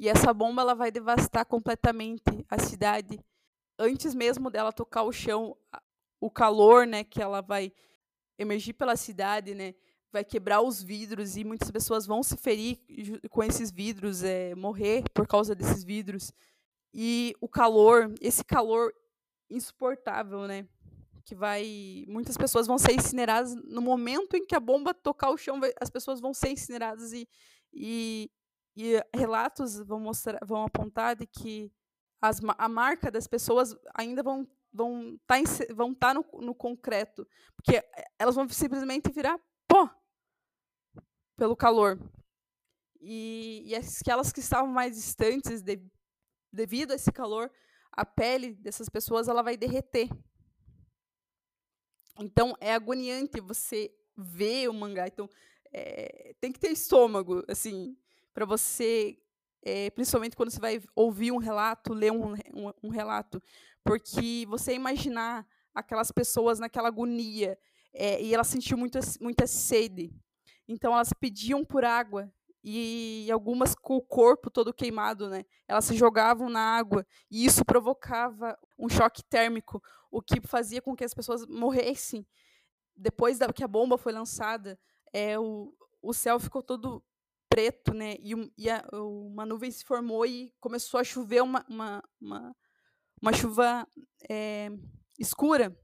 E essa bomba ela vai devastar completamente a cidade antes mesmo dela tocar o chão, o calor, né, que ela vai emergir pela cidade, né, vai quebrar os vidros e muitas pessoas vão se ferir com esses vidros, é, morrer por causa desses vidros. E o calor, esse calor insuportável, né? Que vai. Muitas pessoas vão ser incineradas no momento em que a bomba tocar o chão, as pessoas vão ser incineradas e, e, e relatos vão mostrar, vão apontar de que as, a marca das pessoas ainda vão vão tá estar vão tá no, no concreto, porque eh, elas vão simplesmente virar pó pelo calor. E, e aquelas que estavam mais distantes, de, devido a esse calor, a pele dessas pessoas ela vai derreter. Então é agoniante você ver o mangá. Então é, tem que ter estômago, assim, para você é, principalmente quando você vai ouvir um relato, ler um, um, um, relato, porque você imaginar aquelas pessoas naquela agonia é, e elas sentiam muita, muita sede, então elas pediam por água e algumas com o corpo todo queimado, né? Elas se jogavam na água e isso provocava um choque térmico, o que fazia com que as pessoas morressem. Depois da, que a bomba foi lançada, é, o, o céu ficou todo preto, né? E, e a, uma nuvem se formou e começou a chover uma, uma, uma, uma chuva é, escura.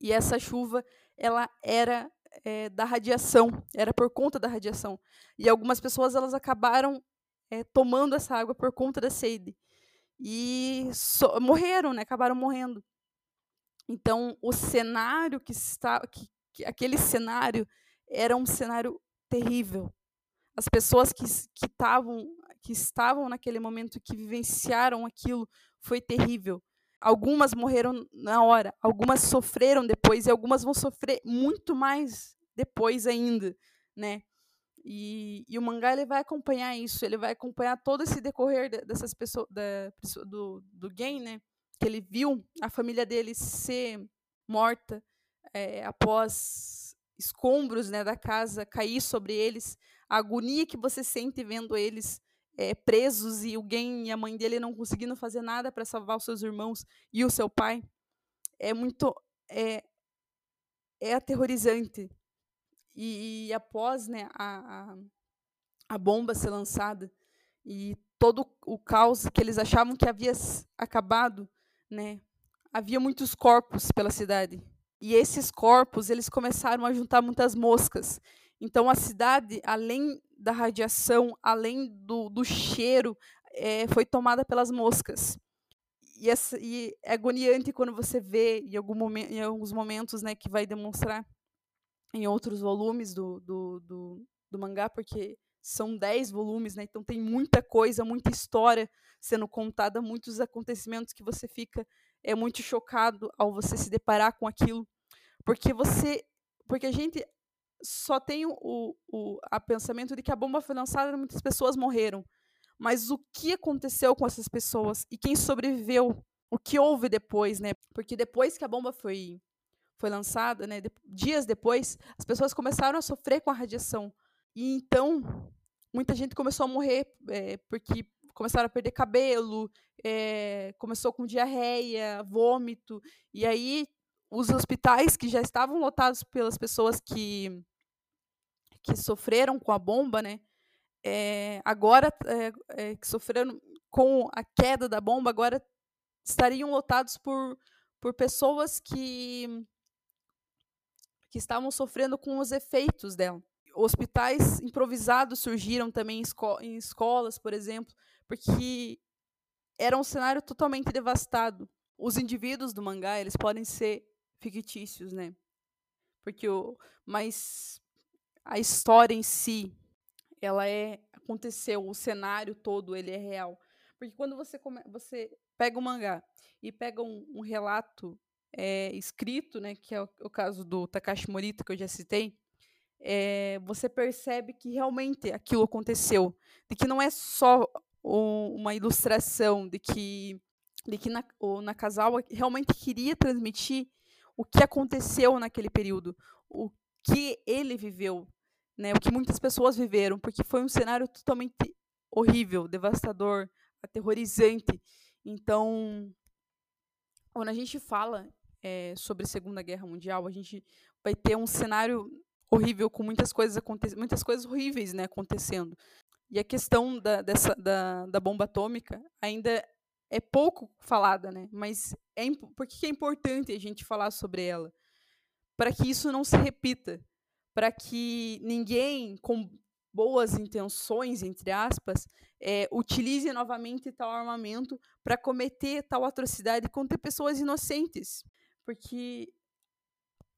E essa chuva, ela era é, da radiação, era por conta da radiação. E algumas pessoas elas acabaram é, tomando essa água por conta da sede e so, morreram, né? Acabaram morrendo. Então o cenário que está, que, que, aquele cenário era um cenário terrível. As pessoas que que estavam que estavam naquele momento que vivenciaram aquilo foi terrível. Algumas morreram na hora, algumas sofreram depois e algumas vão sofrer muito mais depois ainda, né? E, e, o mangá ele vai acompanhar isso, ele vai acompanhar todo esse decorrer dessas pessoas, da, do, do game, né? Que ele viu a família dele ser morta é, após escombros né, da casa cair sobre eles, a agonia que você sente vendo eles é, presos e alguém e a mãe dele não conseguindo fazer nada para salvar os seus irmãos e o seu pai é muito é, é aterrorizante. E, e após né, a, a, a bomba ser lançada e todo o caos que eles achavam que havia acabado né havia muitos corpos pela cidade. E esses corpos eles começaram a juntar muitas moscas então a cidade além da radiação, além do, do cheiro, é, foi tomada pelas moscas. E, essa, e, é agoniante quando você vê em, algum momento, em alguns momentos né, que vai demonstrar em outros volumes do, do, do, do mangá, porque são dez volumes, né, então tem muita coisa, muita história sendo contada, muitos acontecimentos que você fica é muito chocado ao você se deparar com aquilo, porque você, porque a gente só tem o, o a pensamento de que a bomba foi lançada e muitas pessoas morreram. Mas o que aconteceu com essas pessoas e quem sobreviveu? O que houve depois, né? Porque depois que a bomba foi foi lançada, né, de, dias depois, as pessoas começaram a sofrer com a radiação. E então, muita gente começou a morrer é, porque começaram a perder cabelo, é, começou com diarreia, vômito. E aí, os hospitais que já estavam lotados pelas pessoas que que sofreram com a bomba, né? É, agora é, que sofreram com a queda da bomba, agora estariam lotados por, por pessoas que, que estavam sofrendo com os efeitos dela. Hospitais improvisados surgiram também em, esco em escolas, por exemplo, porque era um cenário totalmente devastado. Os indivíduos do mangá, eles podem ser fictícios, né? Porque o, mas a história em si, ela é aconteceu, o cenário todo ele é real. Porque quando você come, você pega o mangá e pega um, um relato é, escrito, né, que é o, o, caso do Takashi Morita que eu já citei, é, você percebe que realmente aquilo aconteceu, de que não é só um, uma ilustração, de que de que na, o Nakazawa realmente queria transmitir o que aconteceu naquele período, o que ele viveu, né, o que muitas pessoas viveram, porque foi um cenário totalmente horrível, devastador, aterrorizante. Então, quando a gente fala é, sobre a Segunda Guerra Mundial, a gente vai ter um cenário horrível com muitas coisas acontecendo, muitas coisas horríveis, né, acontecendo. E a questão da, dessa, da, da bomba atômica ainda é pouco falada, né? Mas é, por que é importante a gente falar sobre ela? Para que isso não se repita, para que ninguém com boas intenções, entre aspas, é, utilize novamente tal armamento para cometer tal atrocidade contra pessoas inocentes. Porque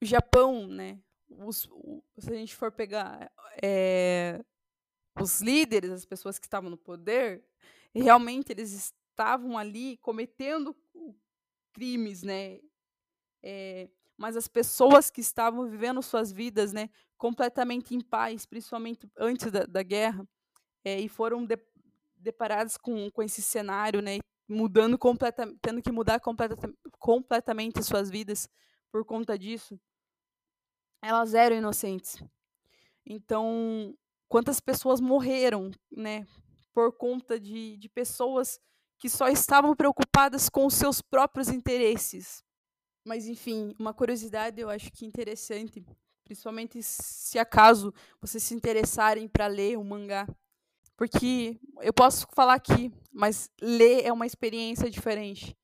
o Japão, né, os, se a gente for pegar é, os líderes, as pessoas que estavam no poder, realmente eles estavam ali cometendo crimes, né, é, mas as pessoas que estavam vivendo suas vidas né, completamente em paz, principalmente antes da, da guerra, é, e foram de, deparadas com, com esse cenário, né, mudando completamente, tendo que mudar completa, completamente suas vidas por conta disso, elas eram inocentes. Então, quantas pessoas morreram, né, por conta de, de pessoas que só estavam preocupadas com os seus próprios interesses. Mas, enfim, uma curiosidade eu acho que interessante, principalmente se acaso vocês se interessarem para ler o mangá. Porque eu posso falar aqui, mas ler é uma experiência diferente.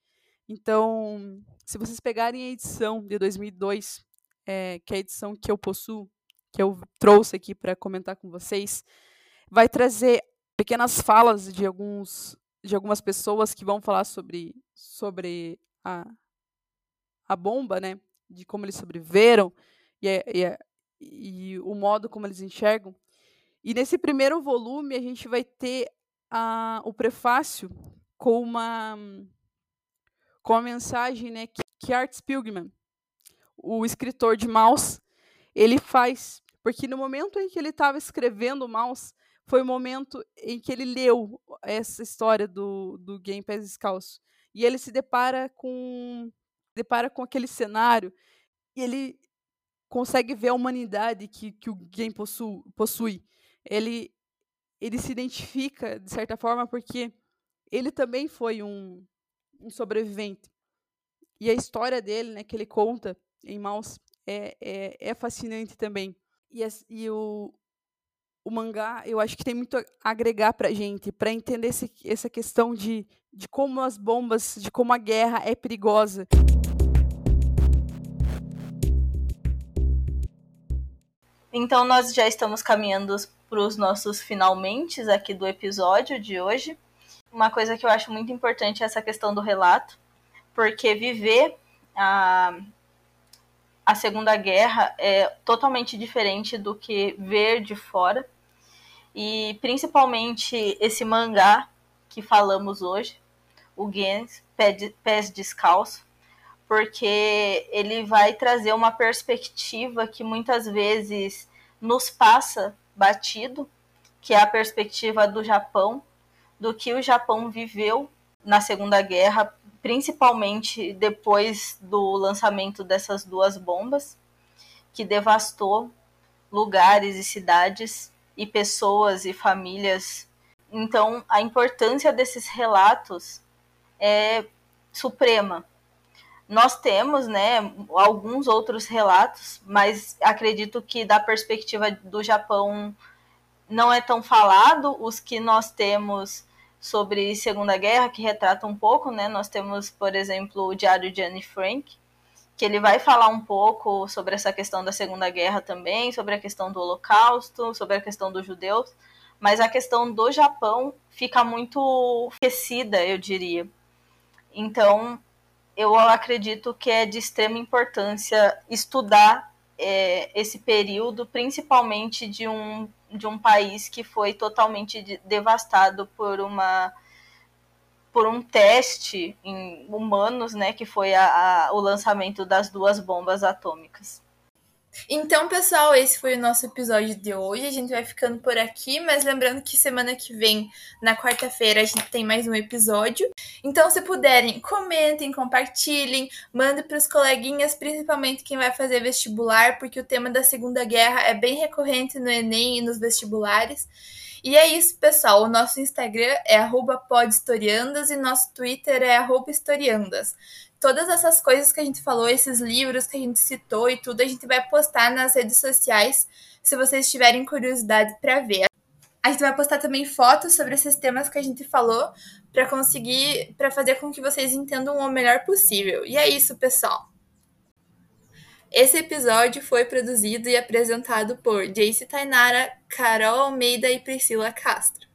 Então, se vocês pegarem a edição de 2002, é, que é a edição que eu possuo, que eu trouxe aqui para comentar com vocês, vai trazer pequenas falas de alguns de algumas pessoas que vão falar sobre sobre a, a bomba, né? De como eles sobreviveram e, e, e o modo como eles enxergam. E nesse primeiro volume a gente vai ter a, o prefácio com uma com a mensagem, né, que, que Art Spiegelman, o escritor de Maus, ele faz, porque no momento em que ele estava escrevendo Maus, foi o momento em que ele leu essa história do, do Game Pés Descalço. E ele se depara com depara com aquele cenário e ele consegue ver a humanidade que, que o game possui, possui. Ele, ele se identifica, de certa forma, porque ele também foi um, um sobrevivente. E a história dele, né, que ele conta em Maus, é, é, é fascinante também. E, e o, o mangá, eu acho que tem muito a agregar para gente, para entender esse, essa questão de, de como as bombas, de como a guerra é perigosa. Então, nós já estamos caminhando para os nossos finalmente aqui do episódio de hoje. Uma coisa que eu acho muito importante é essa questão do relato, porque viver a, a Segunda Guerra é totalmente diferente do que ver de fora. E principalmente esse mangá que falamos hoje, o Gens, Pés Descalço, porque ele vai trazer uma perspectiva que muitas vezes nos passa batido, que é a perspectiva do Japão, do que o Japão viveu na Segunda Guerra, principalmente depois do lançamento dessas duas bombas, que devastou lugares e cidades e pessoas e famílias. Então, a importância desses relatos é suprema. Nós temos, né, alguns outros relatos, mas acredito que da perspectiva do Japão não é tão falado. Os que nós temos sobre Segunda Guerra, que retrata um pouco, né? Nós temos, por exemplo, o Diário de Anne Frank, que ele vai falar um pouco sobre essa questão da Segunda Guerra também, sobre a questão do Holocausto, sobre a questão dos judeus, mas a questão do Japão fica muito esquecida, eu diria. Então, eu acredito que é de extrema importância estudar é, esse período, principalmente de um de um país que foi totalmente devastado por uma por um teste em humanos, né, que foi a, a, o lançamento das duas bombas atômicas. Então, pessoal, esse foi o nosso episódio de hoje. A gente vai ficando por aqui, mas lembrando que semana que vem, na quarta-feira, a gente tem mais um episódio. Então, se puderem, comentem, compartilhem, mandem para os coleguinhas, principalmente quem vai fazer vestibular, porque o tema da Segunda Guerra é bem recorrente no Enem e nos vestibulares. E é isso, pessoal. O nosso Instagram é podhistoriandas e nosso Twitter é historiandas todas essas coisas que a gente falou, esses livros que a gente citou e tudo, a gente vai postar nas redes sociais, se vocês tiverem curiosidade para ver. A gente vai postar também fotos sobre esses temas que a gente falou para conseguir, para fazer com que vocês entendam o melhor possível. E é isso, pessoal. Esse episódio foi produzido e apresentado por Jace Tainara, Carol Almeida e Priscila Castro.